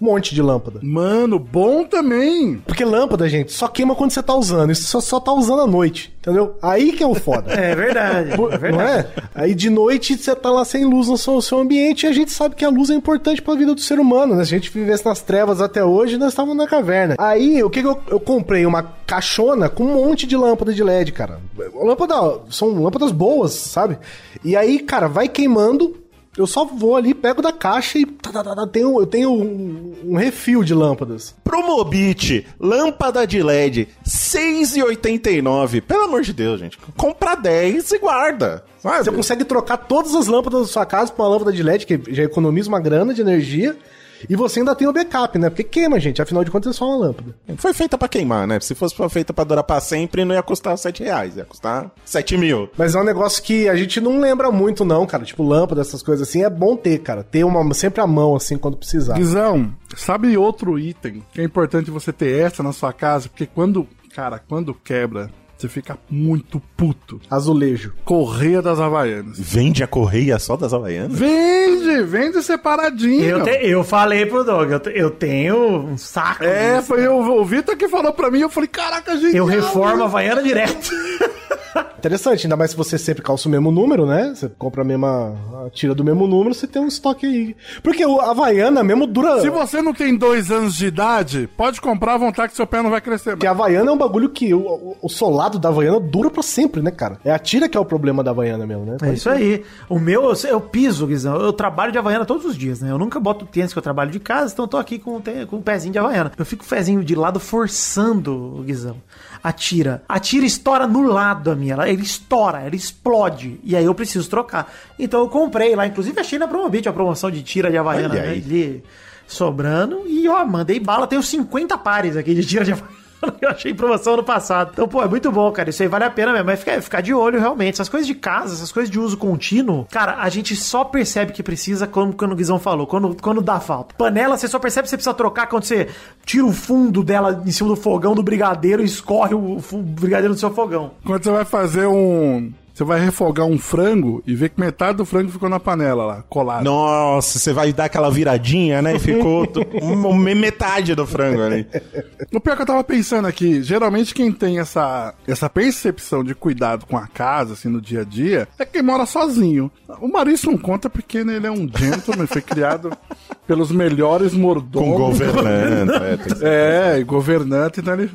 Um monte de lâmpada. Mano, bom também. Porque lâmpada, gente, só queima quando você tá usando. Isso só, só tá usando à noite, entendeu? Aí que é o foda. <laughs> é verdade. É Não verdade. é? Aí de noite você tá lá sem luz no seu, seu ambiente e a gente sabe que a luz é importante pra vida do ser humano, né? Se a gente vivesse nas trevas até hoje, nós estávamos na caverna. Aí, o que, que eu, eu comprei? Uma caixona com um monte de lâmpada de LED, cara. Lâmpada, são lâmpadas boas, sabe? E aí, cara, vai queimando. Eu só vou ali, pego da caixa e tá, tá, tá, tá, tenho, eu tenho um, um refil de lâmpadas. Promobit, lâmpada de LED, 6,89. Pelo amor de Deus, gente. Compra 10 e guarda. Sabe? Você consegue trocar todas as lâmpadas da sua casa por uma lâmpada de LED, que já economiza uma grana de energia. E você ainda tem o backup, né? Porque queima, gente. Afinal de contas, é só uma lâmpada. Foi feita pra queimar, né? Se fosse feita pra durar pra sempre, não ia custar 7 reais, ia custar 7 mil. Mas é um negócio que a gente não lembra muito, não, cara. Tipo, lâmpada, essas coisas assim. É bom ter, cara. Ter uma sempre à mão, assim, quando precisar. Guizão, sabe outro item que é importante você ter essa na sua casa? Porque quando, cara, quando quebra, você fica muito puto. Azulejo. Correia das Havaianas. Vende a correia só das Havaianas? Vende, vende separadinho. Eu, te- eu falei pro Doug, eu, te- eu tenho um saco. É, disso. foi o, o Vitor que falou pra mim, eu falei, caraca, gente. Eu reformo a Havaiana direto. <laughs> Interessante, ainda mais se você sempre calça o mesmo número, né? Você compra a mesma. a tira do mesmo número, você tem um estoque aí. Porque o Havaiana mesmo dura. Se você não tem dois anos de idade, pode comprar à vontade que seu pé não vai crescer. Porque a Havaiana é um bagulho que o, o- o solado da Havaiana dura pra sempre, né, cara? É a tira que é o problema da Havaiana mesmo, né? É isso aí. O meu, eu, eu piso, Guizão. Eu trabalho de Havaiana todos os dias, né? Eu nunca boto tênis que eu trabalho de casa, então eu tô aqui com, com o pezinho de Havaiana. Eu fico o pezinho de lado forçando o Guizão. A tira. A tira estoura no lado, a minha. Ela, ele estoura, ela explode. E aí eu preciso trocar. Então eu comprei lá, inclusive achei na Promobit a promoção de tira de Havaiana, né? sobrando. E ó, mandei bala. Tenho 50 pares aqui de tira de Havaiana. <laughs> Eu achei promoção no passado. Então, pô, é muito bom, cara. Isso aí vale a pena mesmo. Mas ficar, ficar de olho, realmente. Essas coisas de casa, essas coisas de uso contínuo, cara, a gente só percebe que precisa, como, quando o Guizão falou, quando, quando dá falta. Panela, você só percebe que você precisa trocar quando você tira o fundo dela em cima do fogão do brigadeiro e escorre o, fu- brigadeiro no seu fogão. Quando você vai fazer um. Você vai refogar um frango e ver que metade do frango ficou na panela lá, colado. Nossa, você vai dar aquela viradinha, né? E ficou <laughs> metade do frango ali. O pior que eu tava pensando aqui, geralmente quem tem essa, essa percepção de cuidado com a casa, assim, no dia a dia, é quem mora sozinho. O Maurício não conta porque né, ele é um gentleman, foi criado <laughs> pelos melhores Com mordomos. governante. É, É, e governante, então ele.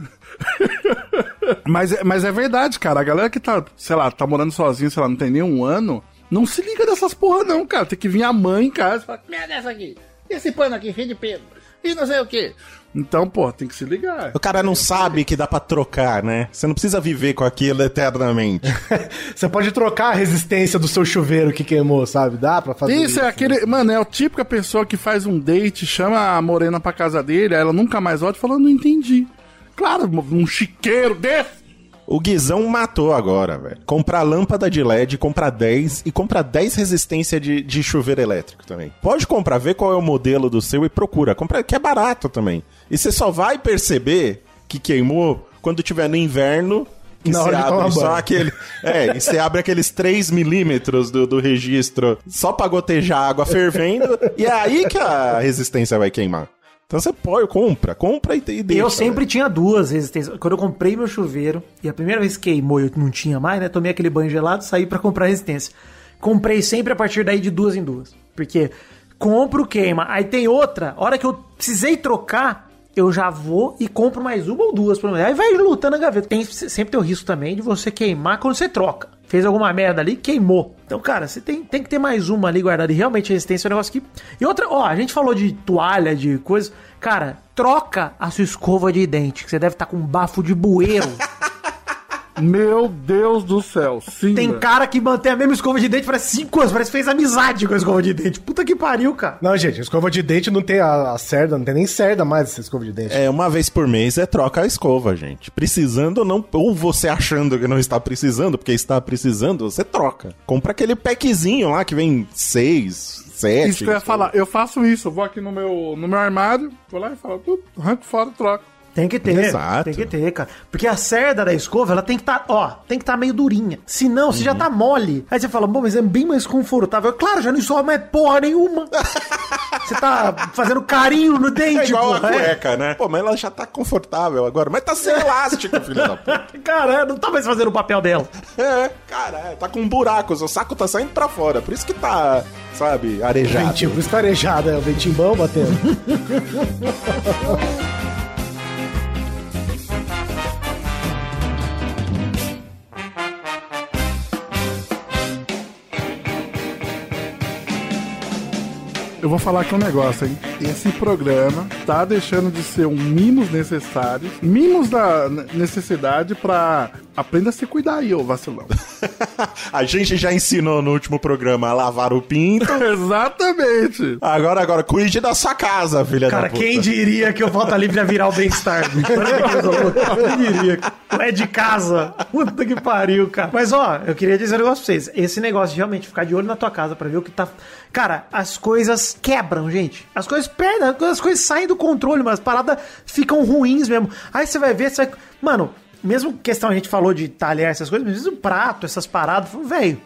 Mas, é- mas é verdade, cara. A galera que tá, sei lá, tá morando sozinho, sei lá, não tem nem um ano, não se liga dessas porra, não, cara. Tem que vir a mãe em casa e falar, Merda dessa aqui. Esse pano aqui, cheio de pelo. E não sei o que. então, pô, tem que se ligar. O cara não sabe que dá pra trocar, né? Você não precisa viver com aquilo eternamente. <laughs> Você pode trocar a resistência do seu chuveiro que queimou, sabe? Dá pra fazer Isso é aquele. Mano, é o típica pessoa que faz um date, chama a morena pra casa dele, aí ela nunca mais volta e fala, não entendi. Claro, um chiqueiro desse. O Guizão matou agora, velho. Comprar lâmpada de LED, comprar 10 e comprar 10 resistência de, de chuveiro elétrico também. Pode comprar, vê qual é o modelo do seu e procura. Compra, que é barato também. E você só vai perceber que queimou quando tiver no inverno. Que Na você hora abre só banho. aquele. É, e você abre aqueles 3 milímetros do, do registro só pra gotejar água fervendo. e é aí que a resistência vai queimar. Então você põe, compra, compra e, e deixa. eu sempre velho. tinha duas resistências. Quando eu comprei meu chuveiro, e a primeira vez que queimou eu não tinha mais, né? Tomei aquele banho gelado, saí pra comprar resistência. Comprei sempre a partir daí de duas em duas. Porque compro, queima. Aí tem outra, hora que eu precisei trocar, eu já vou e compro mais uma ou duas. Aí vai lutando na gaveta. Tem, sempre tem o risco também de você queimar quando você troca. Fez alguma merda ali, queimou. Então, cara, você tem, tem que ter mais uma ali guardada. E realmente a resistência é um negócio que. E outra, ó, a gente falou de toalha, de coisa. Cara, troca a sua escova de dente, que você deve estar com um bafo de bueiro. <laughs> Meu Deus do céu. Sim. Tem cara que mantém a mesma escova de dente parece cinco anos, parece que fez amizade com a escova de dente. Puta que pariu, cara. Não, gente, a escova de dente não tem a, a cerda, não tem nem cerda mais essa escova de dente. É, uma vez por mês é troca a escova, gente. Precisando ou não, ou você achando que não está precisando, porque está precisando, você troca. Compra aquele packzinho lá que vem seis, sete. Isso que eu ia falar. Eu faço isso. Eu vou aqui no meu, no meu armário, vou lá e falo, arranco fora, troco. Tem que ter, Exato. tem que ter, cara. Porque a cerda da escova, ela tem que estar, ó, tem que estar meio durinha. Senão, você já tá mole. Aí você fala, bom, mas é bem mais confortável. Claro, já não sobe mais porra nenhuma. <laughs> você tá fazendo carinho no dente, É igual a porra, é. cueca, né? Pô, mas ela já tá confortável agora. Mas tá sem elástico, <laughs> filho da puta. Cara, não tá mais fazendo o papel dela. É, cara, é, tá com buracos. O saco tá saindo pra fora. Por isso que tá, sabe, arejado. Ventinho, por isso tá arejado, é o ventimbão batendo. <laughs> Eu vou falar aqui um negócio, hein? Esse programa tá deixando de ser um mimos necessários, mimos da ne- necessidade pra aprenda a se cuidar aí, ô vacilão. <laughs> a gente já ensinou no último programa a lavar o pinto. <laughs> Exatamente. Agora, agora, cuide da sua casa, filha Cara, da puta. quem diria que o Volta Livre ia virar o bem-estar? <laughs> quem diria? Não é de casa. Puta que pariu, cara. Mas, ó, eu queria dizer um negócio pra vocês. Esse negócio de realmente ficar de olho na tua casa pra ver o que tá... Cara, as coisas quebram, gente. As coisas perdem, as coisas saem do controle, mas as paradas ficam ruins mesmo. Aí você vai ver, você vai... Mano, mesmo questão a gente falou de talher, essas coisas, mas mesmo prato, essas paradas, velho...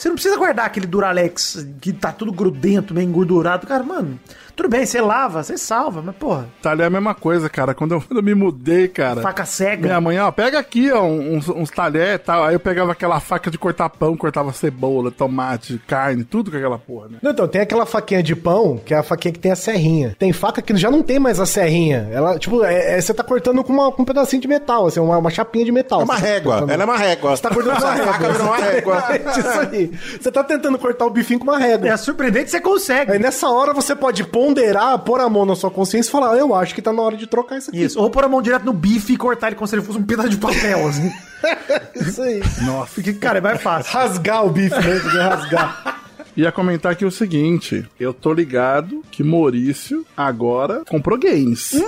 Você não precisa guardar aquele Duralex que tá tudo grudento, meio engordurado. Cara, mano, tudo bem, você lava, você salva, mas porra, Talher é a mesma coisa, cara. Quando eu, quando eu me mudei, cara. faca cega. Minha mãe, ó, pega aqui, ó, uns, uns talher e tal. Aí eu pegava aquela faca de cortar pão, cortava cebola, tomate, carne, tudo com aquela porra, né? Não, então, tem aquela faquinha de pão, que é a faquinha que tem a serrinha. Tem faca que já não tem mais a serrinha. Ela, tipo, é, é- você tá cortando com, uma- com um pedacinho de metal, assim, uma, uma chapinha de metal. É uma tá régua. cortando- Ela é uma régua. Você tá cortando com uma <laughs> faca régua. virou uma régua. É <laughs> isso aí. Você tá tentando cortar o bifinho com uma régua. É surpreendente que você consegue. Aí nessa hora você pode ponderar, pôr a mão na sua consciência e falar, "Ah, eu acho que tá na hora de trocar isso aqui. Isso, ou pôr a mão direto no bife e cortar ele como se ele fosse um pedaço de papel, assim. <laughs> Isso aí. Nossa. Porque, cara, é mais fácil. Rasgar o bife, né? Rasgar. Ia comentar aqui o seguinte: eu tô ligado que Maurício agora comprou games. Hum,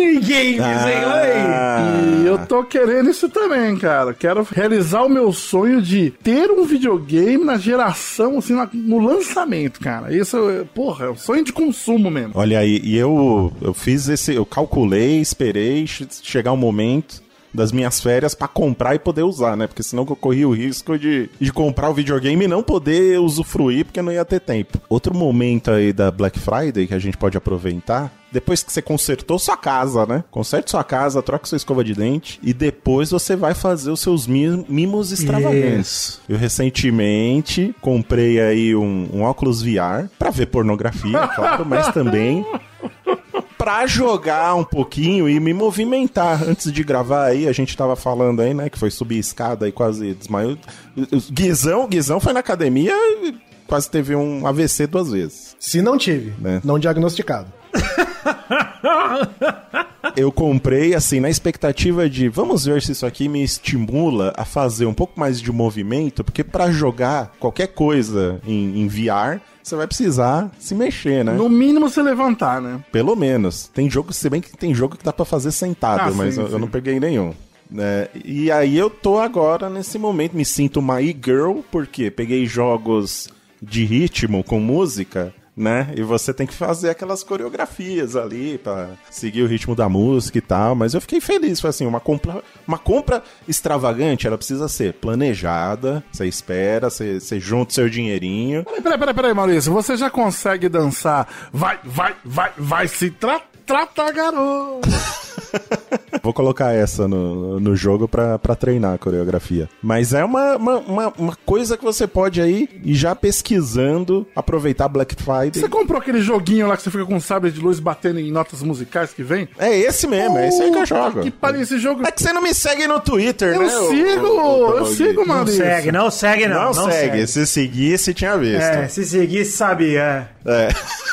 minigames, hein? Oi! E eu tô querendo isso também, cara. Quero realizar o meu sonho de ter um videogame na geração, assim, na- no lançamento, cara. Isso, é- porra, é um sonho de consumo mesmo. Olha aí, e eu, eu fiz esse, eu calculei, esperei che- chegar o momento das minhas férias pra comprar e poder usar, né? Porque senão eu corria o risco de, de comprar o videogame e não poder usufruir porque não ia ter tempo. Outro momento aí da Black Friday que a gente pode aproveitar, depois que você consertou sua casa, né? Conserte sua casa, troca sua escova de dente e depois você vai fazer os seus mi- mimos extravagantes. Eu recentemente comprei aí um, um óculos VR pra ver pornografia, <laughs> claro, mas também pra jogar um pouquinho e me movimentar. Antes de gravar aí, a gente tava falando aí, né, que foi subir escada e quase desmaiou. Guizão, Guizão foi na academia e quase teve um AVC duas vezes. Se não tive, Né? não diagnosticado. <laughs> <laughs> Eu comprei assim na expectativa de vamos ver se isso aqui me estimula a fazer um pouco mais de movimento, porque pra jogar qualquer coisa em, em VR, você vai precisar se mexer, né? No mínimo se levantar, né? Pelo menos. Tem jogo, se bem que tem jogo que dá pra fazer sentado, Ah, mas sim, eu, eu sim. não peguei nenhum. né? e aí eu tô agora nesse momento, me sinto uma e-girl, porque peguei jogos de ritmo com música, né? E você tem que fazer aquelas coreografias ali pra seguir o ritmo da música e tal. Mas eu fiquei feliz, foi assim, uma compra, uma compra extravagante, ela precisa ser planejada, você espera, você, você junta o seu dinheirinho. Peraí, peraí, peraí, Maurício. Você já consegue dançar? Vai, vai, vai, vai se tra tratar, garoto. <laughs> Vou colocar essa no, no jogo pra, pra treinar a coreografia. Mas é uma, uma, uma, uma coisa que você pode aí ir já pesquisando, aproveitar Black Friday. Você comprou aquele joguinho lá que você fica com um sabre de luz batendo em notas musicais que vem? É esse mesmo, é esse aí que eu jogo. Que pariu, esse jogo... É que você não me segue no Twitter, Eu né? ô- sigo, ô- ô- eu sigo, Não Maurício. segue, não segue, não. Não, segue. Se seguisse, tinha visto. É, se seguisse, sabia. É.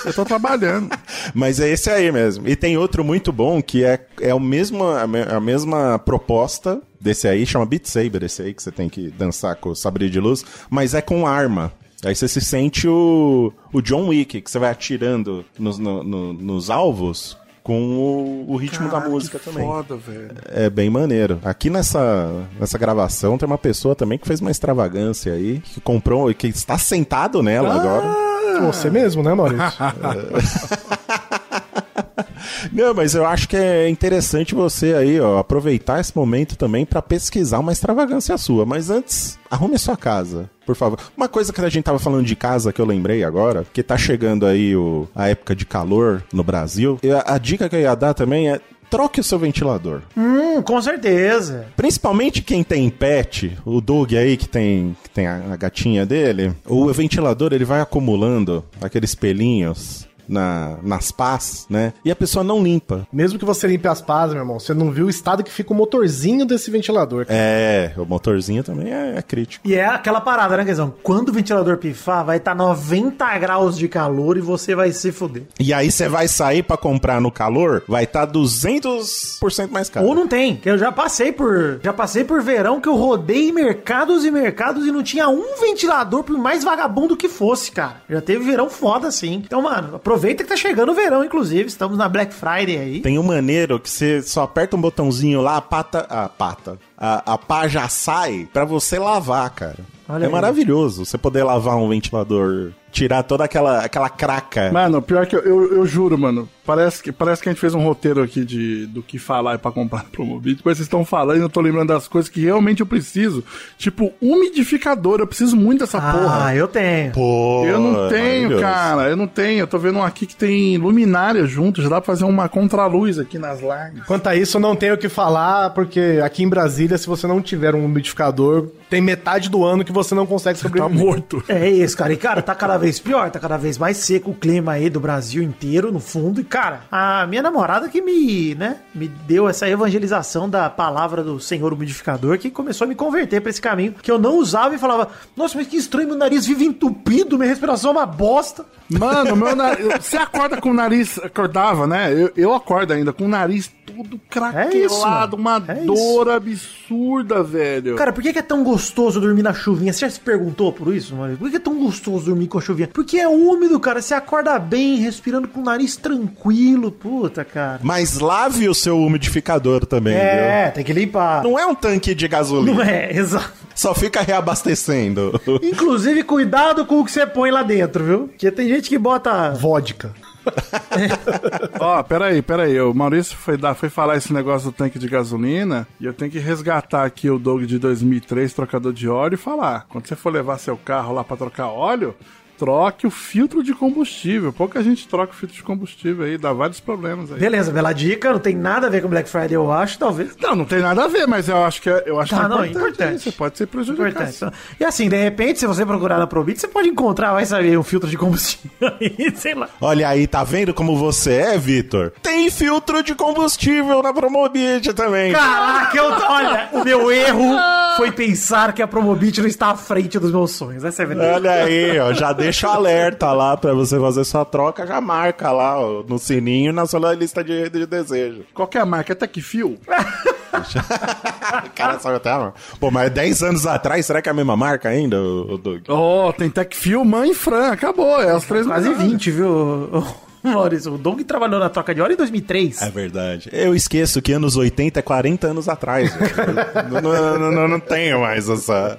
Eu tô trabalhando. <laughs> Mas é esse aí mesmo. E tem outro muito bom que é, é o mesmo, a, me- a mesma proposta desse aí, chama Beat Saber, esse aí que você tem que dançar com o sabre de luz, mas é com arma. Aí você se sente o, o John Wick, que você vai atirando nos, no- no- nos alvos com o, o ritmo da música também. Foda, velho. É bem maneiro. Aqui nessa, nessa gravação tem uma pessoa também que fez uma extravagância aí, que comprou e que está sentado nela agora. Você mesmo, né, Maurício? <laughs> <laughs> <laughs> Não, mas eu acho que é interessante você aí, ó, aproveitar esse momento também pra pesquisar uma extravagância sua. Mas antes, arrume a sua casa, por favor. Uma coisa que a gente tava falando de casa que eu lembrei agora, que tá chegando aí o, a época de calor no Brasil. A, a dica que eu ia dar também é troque o seu ventilador. Hum, com certeza. Principalmente quem tem pet, o Doug aí que tem, que tem a, a gatinha dele, o ventilador ele vai acumulando aqueles pelinhos na, nas pás, né? E a pessoa não limpa. Mesmo que você limpe as pás, meu irmão, você não viu o estado que fica o motorzinho desse ventilador. É, o motorzinho também é, é crítico. E é aquela parada, né, Quezão? Quando o ventilador pifar, vai estar 90 graus de calor e você vai se fuder. E aí você vai sair pra comprar no calor, vai estar tá 200% mais caro. Ou não tem, que eu já passei por. Já passei por verão que eu rodei mercados e mercados e não tinha um ventilador, por mais vagabundo que fosse, cara. Já teve verão foda assim. Então, mano, aproveita que tá chegando o verão, inclusive. Estamos na Black Friday aí. Tem um maneiro que você só aperta um botãozinho lá, a pata. A pata. A, a pá já sai pra você lavar, cara. Olha é aí. maravilhoso você poder lavar um ventilador, tirar toda aquela, aquela craca. Mano, pior que eu, eu, eu juro, mano. Parece que, parece que a gente fez um roteiro aqui de, do que falar e pra comprar no Promobit. Mas vocês estão falando e eu tô lembrando das coisas que realmente eu preciso. Tipo, umidificador. Eu preciso muito dessa porra. Ah, eu tenho. Pô, Eu não tenho, cara. Eu não tenho. Eu tô vendo um aqui que tem luminária junto. Já dá pra fazer uma contraluz aqui nas lives. Quanto a isso, eu não tenho o que falar, porque aqui em Brasília, se você não tiver um umidificador, tem metade do ano que você não consegue Tá sobreviver. morto. É isso, cara. E, cara, tá cada vez pior, tá cada vez mais seco o clima aí do Brasil inteiro, no fundo. E, cara, a minha namorada que me, né, me deu essa evangelização da palavra do senhor umidificador, que começou a me converter pra esse caminho, que eu não usava e falava, nossa, mas que estranho, meu nariz vive entupido, minha respiração é uma bosta. Mano, meu nariz. Você acorda com o nariz. Acordava, né? Eu, eu acordo ainda com o nariz todo craquelado, É uma É dor absurda, velho. Cara, por que, é tão gostoso dormir na chuvinha? Você já se perguntou por isso, mano? Por que é tão gostoso dormir com a chuvinha. Porque é úmido, cara. Você acorda bem, respirando com o nariz tranquilo. Puta, cara. Mas lave o seu umidificador também, É, tem que limpar. viu? Não é um tanque de gasolina. Não é, <laughs> exato. Só fica reabastecendo. Inclusive, cuidado com o que você põe lá dentro, viu? Porque tem gente que bota. Vodka. <laughs> Ó, peraí, peraí. O Maurício foi, dar, foi falar esse negócio do tanque de gasolina e eu tenho que resgatar aqui o Doug de 2003, trocador de óleo, e falar: quando você for levar seu carro lá pra trocar óleo, troque o filtro de combustível. Pouca gente troca o filtro de combustível aí, dá vários problemas aí. Beleza, bela dica. Não tem nada a ver com Black Friday, eu acho, talvez. Não, não tem nada a ver, mas eu acho que é, eu acho Tá, que é não, é importante. importante. Você pode ser prejudicado. Importante. Então, E assim, de repente, se você procurar na Probit, você pode encontrar, vai saber, um filtro de combustível <laughs> aí, sei lá. Olha aí, tá vendo como você é, Vitor? Tem filtro de combustível na Promobit também. Caraca, eu, olha, o meu erro foi pensar que a Promobit não está à frente dos meus sonhos. Essa é a verdade. Olha aí, ó, já deixa o alerta lá pra você fazer sua troca, já marca lá ó, no sininho na sua lista de, de desejo. Qual que é a marca? É Tecfil? O <laughs> cara sabe até, mano. Pô, mas 10 anos atrás, será que é a mesma marca ainda, Doug? Ó, tem Tecfil, Mãe e Fran. Acabou, é os três Quase melhores. 20, viu, <laughs> Maurício? O Doug trabalhou na troca de óleo em 2003. É verdade. Eu esqueço que anos 80 é 40 anos atrás. <laughs> não, não, não, não tenho mais essa.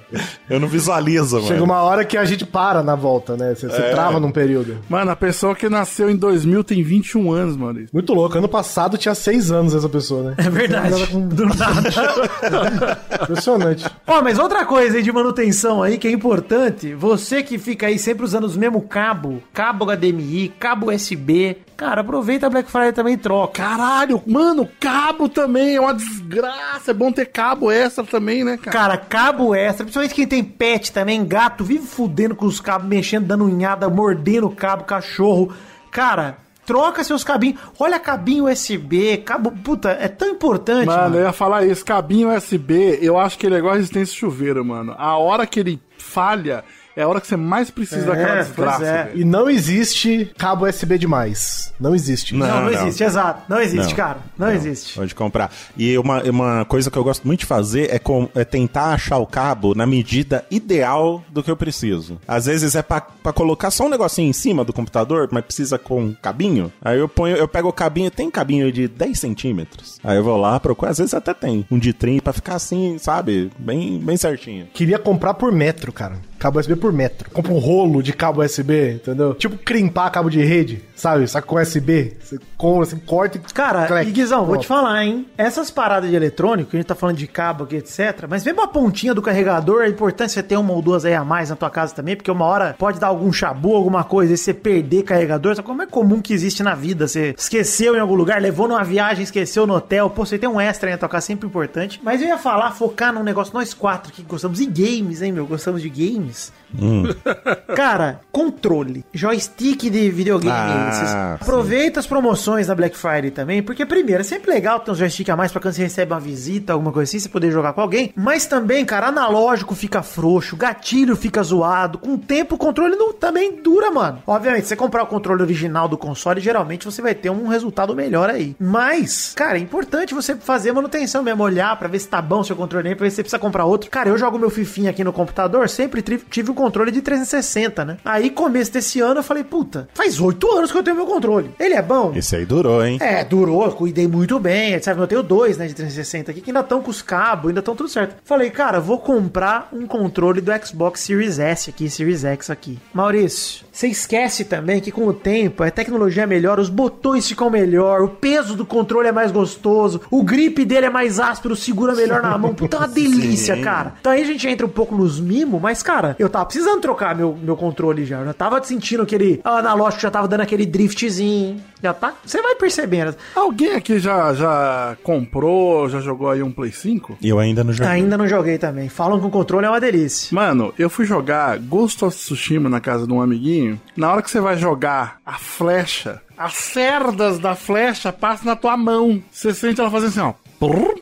Eu não visualizo, mano. Chega uma hora que a gente para na volta, né? Você, você trava num período. Mano, a pessoa que nasceu em 2000 tem 21 anos, Maurício. Muito louco. Ano passado tinha seis anos essa pessoa, né? É verdade. Do nada. <laughs> Impressionante. Ó, mas outra coisa aí de manutenção aí que é importante, você que fica aí sempre usando os mesmos cabo, cabo HDMI, cabo USB, cara, aproveita a Black Friday também e troca. Caralho, mano, cabo também é uma desgraça. É bom ter cabo extra também, né, cara? Cara, cabo extra, principalmente quem tem pet também, gato, vive fudendo com os cabos, mexendo, dando unhada, mordendo o cabo, cachorro. Cara, troca seus cabinhos. Olha cabinho USB, cabo, puta, é tão importante, Mano, mano. eu ia falar isso. Cabinho USB, eu acho que ele é igual a resistência chuveiro, mano. A hora que ele falha é a hora que você mais precisa daquela pois desgraça, é. E não existe cabo USB demais. Não existe. Não, não, Não, não. existe, exato. Não existe, Não. cara. Não, existe. Pode comprar. E uma, uma coisa que eu gosto muito de fazer é, com- é tentar achar o cabo na medida ideal do que eu preciso. Às vezes é pra, pra colocar só um negocinho em cima do computador, mas precisa com um cabinho. Aí eu ponho, eu pego o cabinho, tem cabinho de 10 centímetros. Aí eu vou lá, procuro, às vezes até tem um de 30 pra ficar assim, sabe? Bem, bem certinho. Queria comprar por metro, cara. Cabo USB por metro. Compra um rolo de cabo USB, entendeu? Tipo crimpar cabo de rede, sabe? Só que com USB. Você, compra, você corta e. Cara, Clec. e Guizão, vou te falar, hein? Essas paradas de eletrônico, a gente tá falando de cabo aqui, etc. Mas mesmo a pontinha do carregador, é importante você ter uma ou duas aí a mais na tua casa também, porque uma hora pode dar algum chabu, alguma coisa, e você perder carregador. Sabe como é comum que existe na vida? Você esqueceu em algum lugar, levou numa viagem, esqueceu no hotel. Pô, você tem um extra aí na tua casa, sempre importante. Mas eu ia falar, focar num negócio, nós quatro que gostamos de games, hein, meu? Gostamos de games. things <laughs> Cara, controle, joystick de videogame. Ah, esses. sim. Aproveita as promoções da Black Friday também, porque primeiro, é sempre legal ter um joystick a mais pra quando você recebe uma visita, alguma coisa assim, você poder jogar com alguém. Mas também, cara, analógico fica frouxo, gatilho fica zoado. Com o tempo, o controle não, também dura, mano. Obviamente, se você comprar o controle original do console, geralmente você vai ter um resultado melhor aí. Mas, cara, é importante você fazer manutenção mesmo, olhar pra ver se tá bom o seu controle pra ver se você precisa comprar outro. Cara, eu jogo meu fifinha aqui no computador, sempre tive o controle de 360, né? Aí, começo desse ano, eu falei, puta, faz oito anos que eu tenho meu controle. Ele é bom? Esse aí durou, hein? É, durou, cuidei muito bem, etc. Eu tenho dois, né, de 360 aqui, que ainda estão com os cabos, ainda estão tudo certo. Falei, cara, vou comprar um controle do Xbox Series S aqui, Series X aqui. Maurício, você esquece também que com o tempo a tecnologia é melhor, os botões ficam melhor, o peso do controle é mais gostoso, o grip dele é mais áspero, segura melhor na mão. Puta, é uma <laughs> delícia, Sim. cara. Então aí a gente entra um pouco nos mimos, mas, cara, eu tava precisando trocar meu, meu controle já. Eu já tava sentindo aquele analógico, já tava dando aquele driftzinho. Já tá. Você vai percebendo. Alguém aqui já, já comprou, já jogou aí um Play 5? E eu ainda não joguei. Ainda não joguei também. Falam que o controle é uma delícia. Mano, eu fui jogar Ghost of Tsushima na casa de um amiguinho. Na hora que você vai jogar a flecha, as cerdas da flecha passam na tua mão. Você sente ela fazendo assim, ó.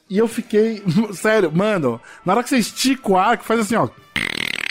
E eu fiquei. <laughs> Sério, mano, na hora que você estica o arco, faz assim, ó.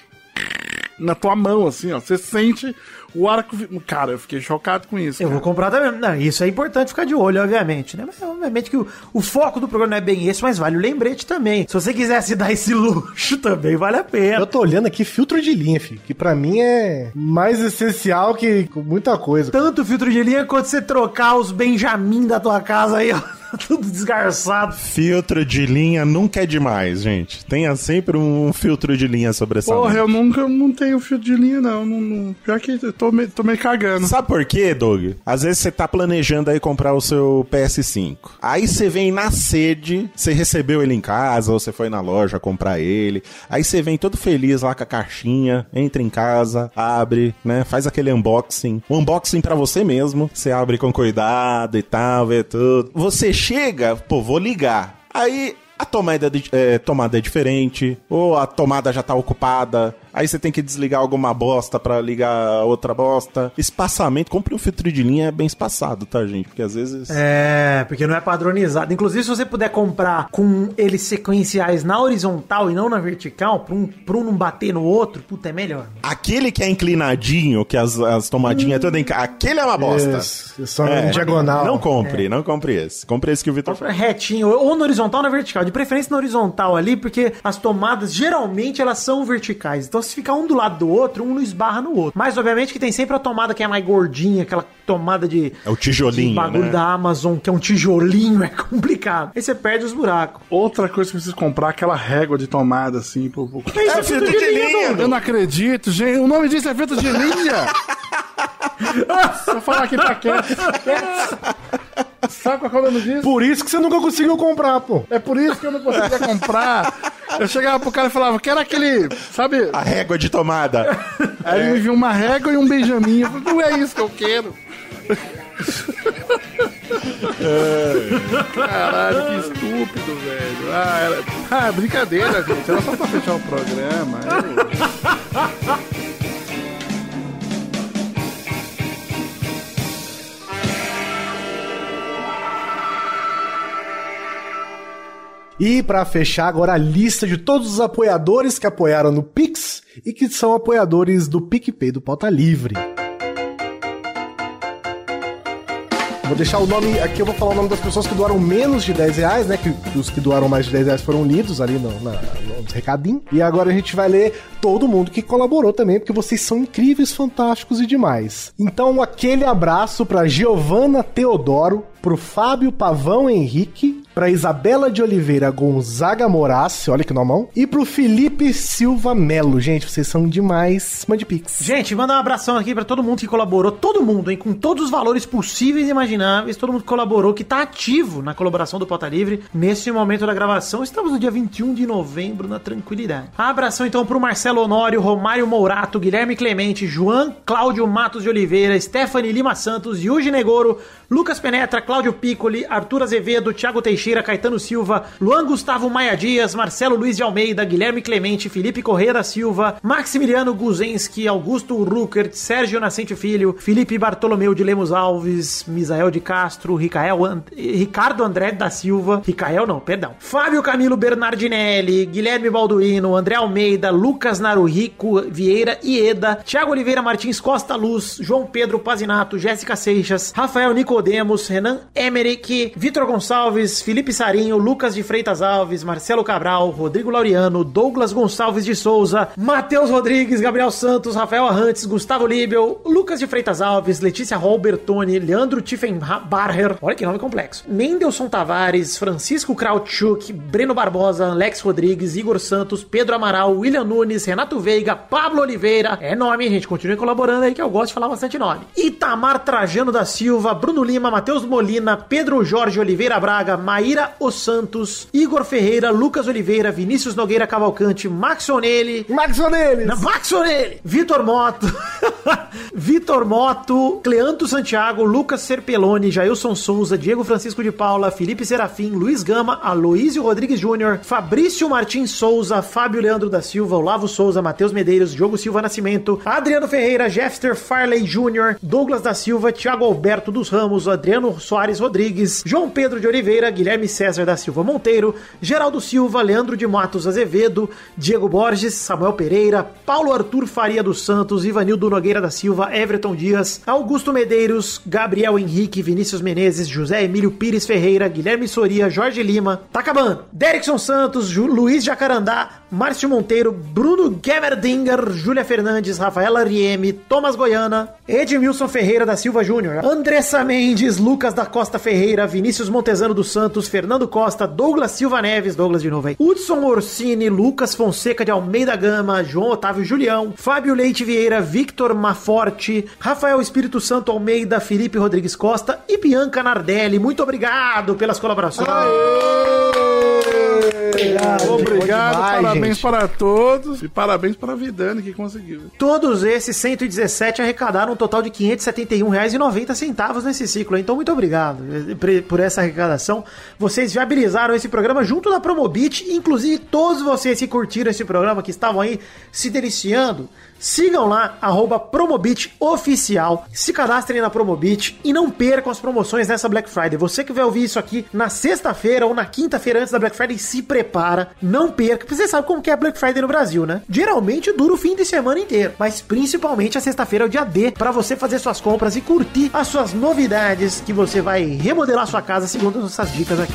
<laughs> na tua mão, assim, ó. Você sente o arco. Cara, eu fiquei chocado com isso. Eu cara. vou comprar também. Não, isso é importante ficar de olho, obviamente, né? Mas obviamente que o, o foco do programa não é bem esse, mas vale o lembrete também. Se você quiser se <laughs> dar esse luxo também, vale a pena. Eu tô olhando aqui filtro de linha, filho, que pra mim é mais essencial que muita coisa. Tanto filtro de linha quanto você trocar os Benjamin da tua casa aí, ó. <laughs> Tudo desgarçado. Filtro de linha nunca é demais, gente. Tenha sempre um filtro de linha sobressalente. Porra, eu nunca não tenho fio de linha, não. não, não. Pior que tô, me, tô meio cagando. Sabe por quê, Doug? Às vezes você tá planejando aí comprar o seu PS5. Aí você vem na sede, você recebeu ele em casa, ou você foi na loja comprar ele. Aí você vem todo feliz lá com a caixinha, entra em casa, abre, né? Faz aquele unboxing. Um unboxing pra você mesmo. Você abre com cuidado e tal, vê tudo. Você chega, pô, vou ligar. Aí a tomada, de- é, tomada é diferente, ou a tomada já tá ocupada, aí você tem que desligar alguma bosta pra ligar outra bosta. Espaçamento, compre um filtro de linha bem espaçado, tá, gente? Porque às vezes. É, porque não é padronizado. Inclusive, se você puder comprar com eles sequenciais na horizontal e não na vertical, pra um, pra um não bater no outro, puta, é melhor. Aquele que é inclinadinho, que as, as tomadinhas todas. Enca... Aquele é uma bosta. Isso, só em diagonal. Não compre, não compre esse. Compre esse que o Vitor Compra retinho, ou na horizontal ou na vertical. De preferência na horizontal ali, porque as tomadas, geralmente, elas são verticais. Então, se ficar um do lado do outro, um não esbarra no outro. Mas, obviamente, que tem sempre a tomada que é mais gordinha, aquela tomada de... É o tijolinho, de bagulho né? da Amazon, que é um tijolinho, <laughs> é complicado. Aí você perde os buracos. Outra coisa que eu preciso comprar, aquela régua de tomada, assim, pro... pro... É filtro de linha, Eu não acredito, gente. O nome disso é filtro de linha. <laughs> Eu falar aqui pra quem? <laughs> Sabe qual é o nome disso? Por isso que você nunca conseguiu comprar, pô. É por isso que eu não conseguia comprar. Eu chegava pro cara e falava, quero aquele, sabe? A régua de tomada. Aí ele me viu uma régua e um Benjamin. Eu falei, não é isso que eu quero. Caralho, que estúpido, velho. Ah, era... ah, brincadeira, gente. Era só pra fechar o programa. Eu- E pra fechar agora a lista de todos os apoiadores que apoiaram no Pix e que são apoiadores do PicPay do Pauta Livre. Vou deixar o nome, aqui eu vou falar o nome das pessoas que doaram menos de 10 reais, né? Que os que doaram mais de 10 reais foram lidos ali no, na, no recadinho. E agora a gente vai ler todo mundo que colaborou também, porque vocês são incríveis, fantásticos e demais. Então, aquele abraço pra Giovana Teodoro, pro Fábio Pavão Henrique, pra Isabela de Oliveira Gonzaga Morassi, olha que nomão, e pro Felipe Silva Melo. Gente, vocês são demais. Mande pix. Gente, manda um abração aqui pra todo mundo que colaborou, todo mundo, hein, com todos os valores possíveis e imagináveis, todo mundo colaborou, que tá ativo na colaboração do Pauta Livre nesse momento da gravação. Estamos no dia 21 de novembro, na tranquilidade. Abração então pro Marcelo Honório, Romário Mourato, Guilherme Clemente, João Cláudio Matos de Oliveira, Stephanie Lima Santos, Yuji Negoro, Lucas Penetra, Cláudio Piccoli, Arthur Azevedo, Thiago Teixeira, Caetano Silva, Luan Gustavo Maia Dias, Marcelo Luiz de Almeida, Guilherme Clemente, Felipe Correia da Silva, Maximiliano Guzenski, Augusto Ruckert, Sérgio Nascente Filho, Felipe Bartolomeu de Lemos Alves, Misael de Castro, Ricael And- Ricardo André da Silva, Ricael não, perdão, Fábio Camilo Bernardinelli, Guilherme Balduino, André Almeida, Lucas Naruhico Vieira Ieda, Thiago Oliveira Martins Costa Luz, João Pedro Pazinato, Jéssica Seixas, Rafael Nicodemos, Renan Emerick, Vitor Gonçalves, Felipe Sarinho, Lucas de Freitas Alves, Marcelo Cabral, Rodrigo Laureano, Douglas Gonçalves de Souza, Matheus Rodrigues, Gabriel Santos, Rafael Arrantes, Gustavo Libel, Lucas de Freitas Alves, Letícia Robertoni, Leandro Tiffenbarger, olha que nome complexo, Mendelson Tavares, Francisco Krautchuk, Breno Barbosa, Alex Rodrigues, Igor Santos, Pedro Amaral, William Nunes, Renato Veiga, Pablo Oliveira, é nome, gente, continue colaborando aí que eu gosto de falar bastante nome. Itamar Trajano da Silva, Bruno Lima, Matheus Molina, Pedro Jorge Oliveira Braga, Maíra Os Santos, Igor Ferreira, Lucas Oliveira, Vinícius Nogueira Cavalcante, Max Onelli, Max não, Max Orelli, Vitor Moto, <laughs> Vitor Moto, Cleanto Santiago, Lucas Serpeloni, Jailson Souza, Diego Francisco de Paula, Felipe Serafim, Luiz Gama, Aloísio Rodrigues Júnior, Fabrício Martins Souza, Fábio Leandro da Silva, Olavo Souza, Matheus Medeiros, Diogo Silva Nascimento, Adriano Ferreira, Jeffter Farley Júnior, Douglas da Silva, Thiago Alberto dos Ramos, Adriano Soares Rodrigues, João Pedro de Oliveira, Guilherme César da Silva Monteiro, Geraldo Silva, Leandro de Matos Azevedo, Diego Borges, Samuel Pereira, Paulo Arthur Faria dos Santos, Ivanildo Nogueira da Silva, Everton Dias, Augusto Medeiros, Gabriel Henrique, Vinícius Menezes, José Emílio Pires Ferreira, Guilherme Soria, Jorge Lima, tá acabando, Derikson Santos, Ju- Luiz Jacarandá, Márcio Monteiro, Bruno Gemmerdinger, Júlia Fernandes, Rafaela Rieme, Thomas Goiana, Edmilson Ferreira da Silva Júnior, Andressa Mendes, Lucas da Costa Ferreira, Vinícius Montezano dos Santos, Fernando Costa, Douglas Silva Neves, Douglas de novo aí, Hudson Orsini, Lucas Fonseca de Almeida Gama, João Otávio Julião, Fábio Leite Vieira, Victor Maforte, Rafael Espírito Santo Almeida, Felipe Rodrigues Costa e Bianca Nardelli. Muito obrigado pelas colaborações. Obrigado, Obrigado, demais, parabéns gente. para todos e parabéns para a Vidani que conseguiu. Todos esses 117 arrecadaram um total de R$ 571,90 nesse ciclo. Então, muito obrigado por essa arrecadação. Vocês viabilizaram esse programa junto da Promobit. Inclusive, todos vocês que curtiram esse programa, que estavam aí se deliciando, sigam lá, arroba Promobit Oficial. Se cadastrem na Promobit e não percam as promoções nessa Black Friday. Você que vai ouvir isso aqui na sexta-feira ou na quinta-feira antes da Black Friday, se prepara, não perca. Porque você sabe como que é a Black Friday no Brasil, né? Geralmente dura o fim de semana inteiro, mas principalmente a sexta-feira é o dia D para você fazer suas compras e curtir as suas novidades que você vai remodelar sua casa segundo essas dicas aqui.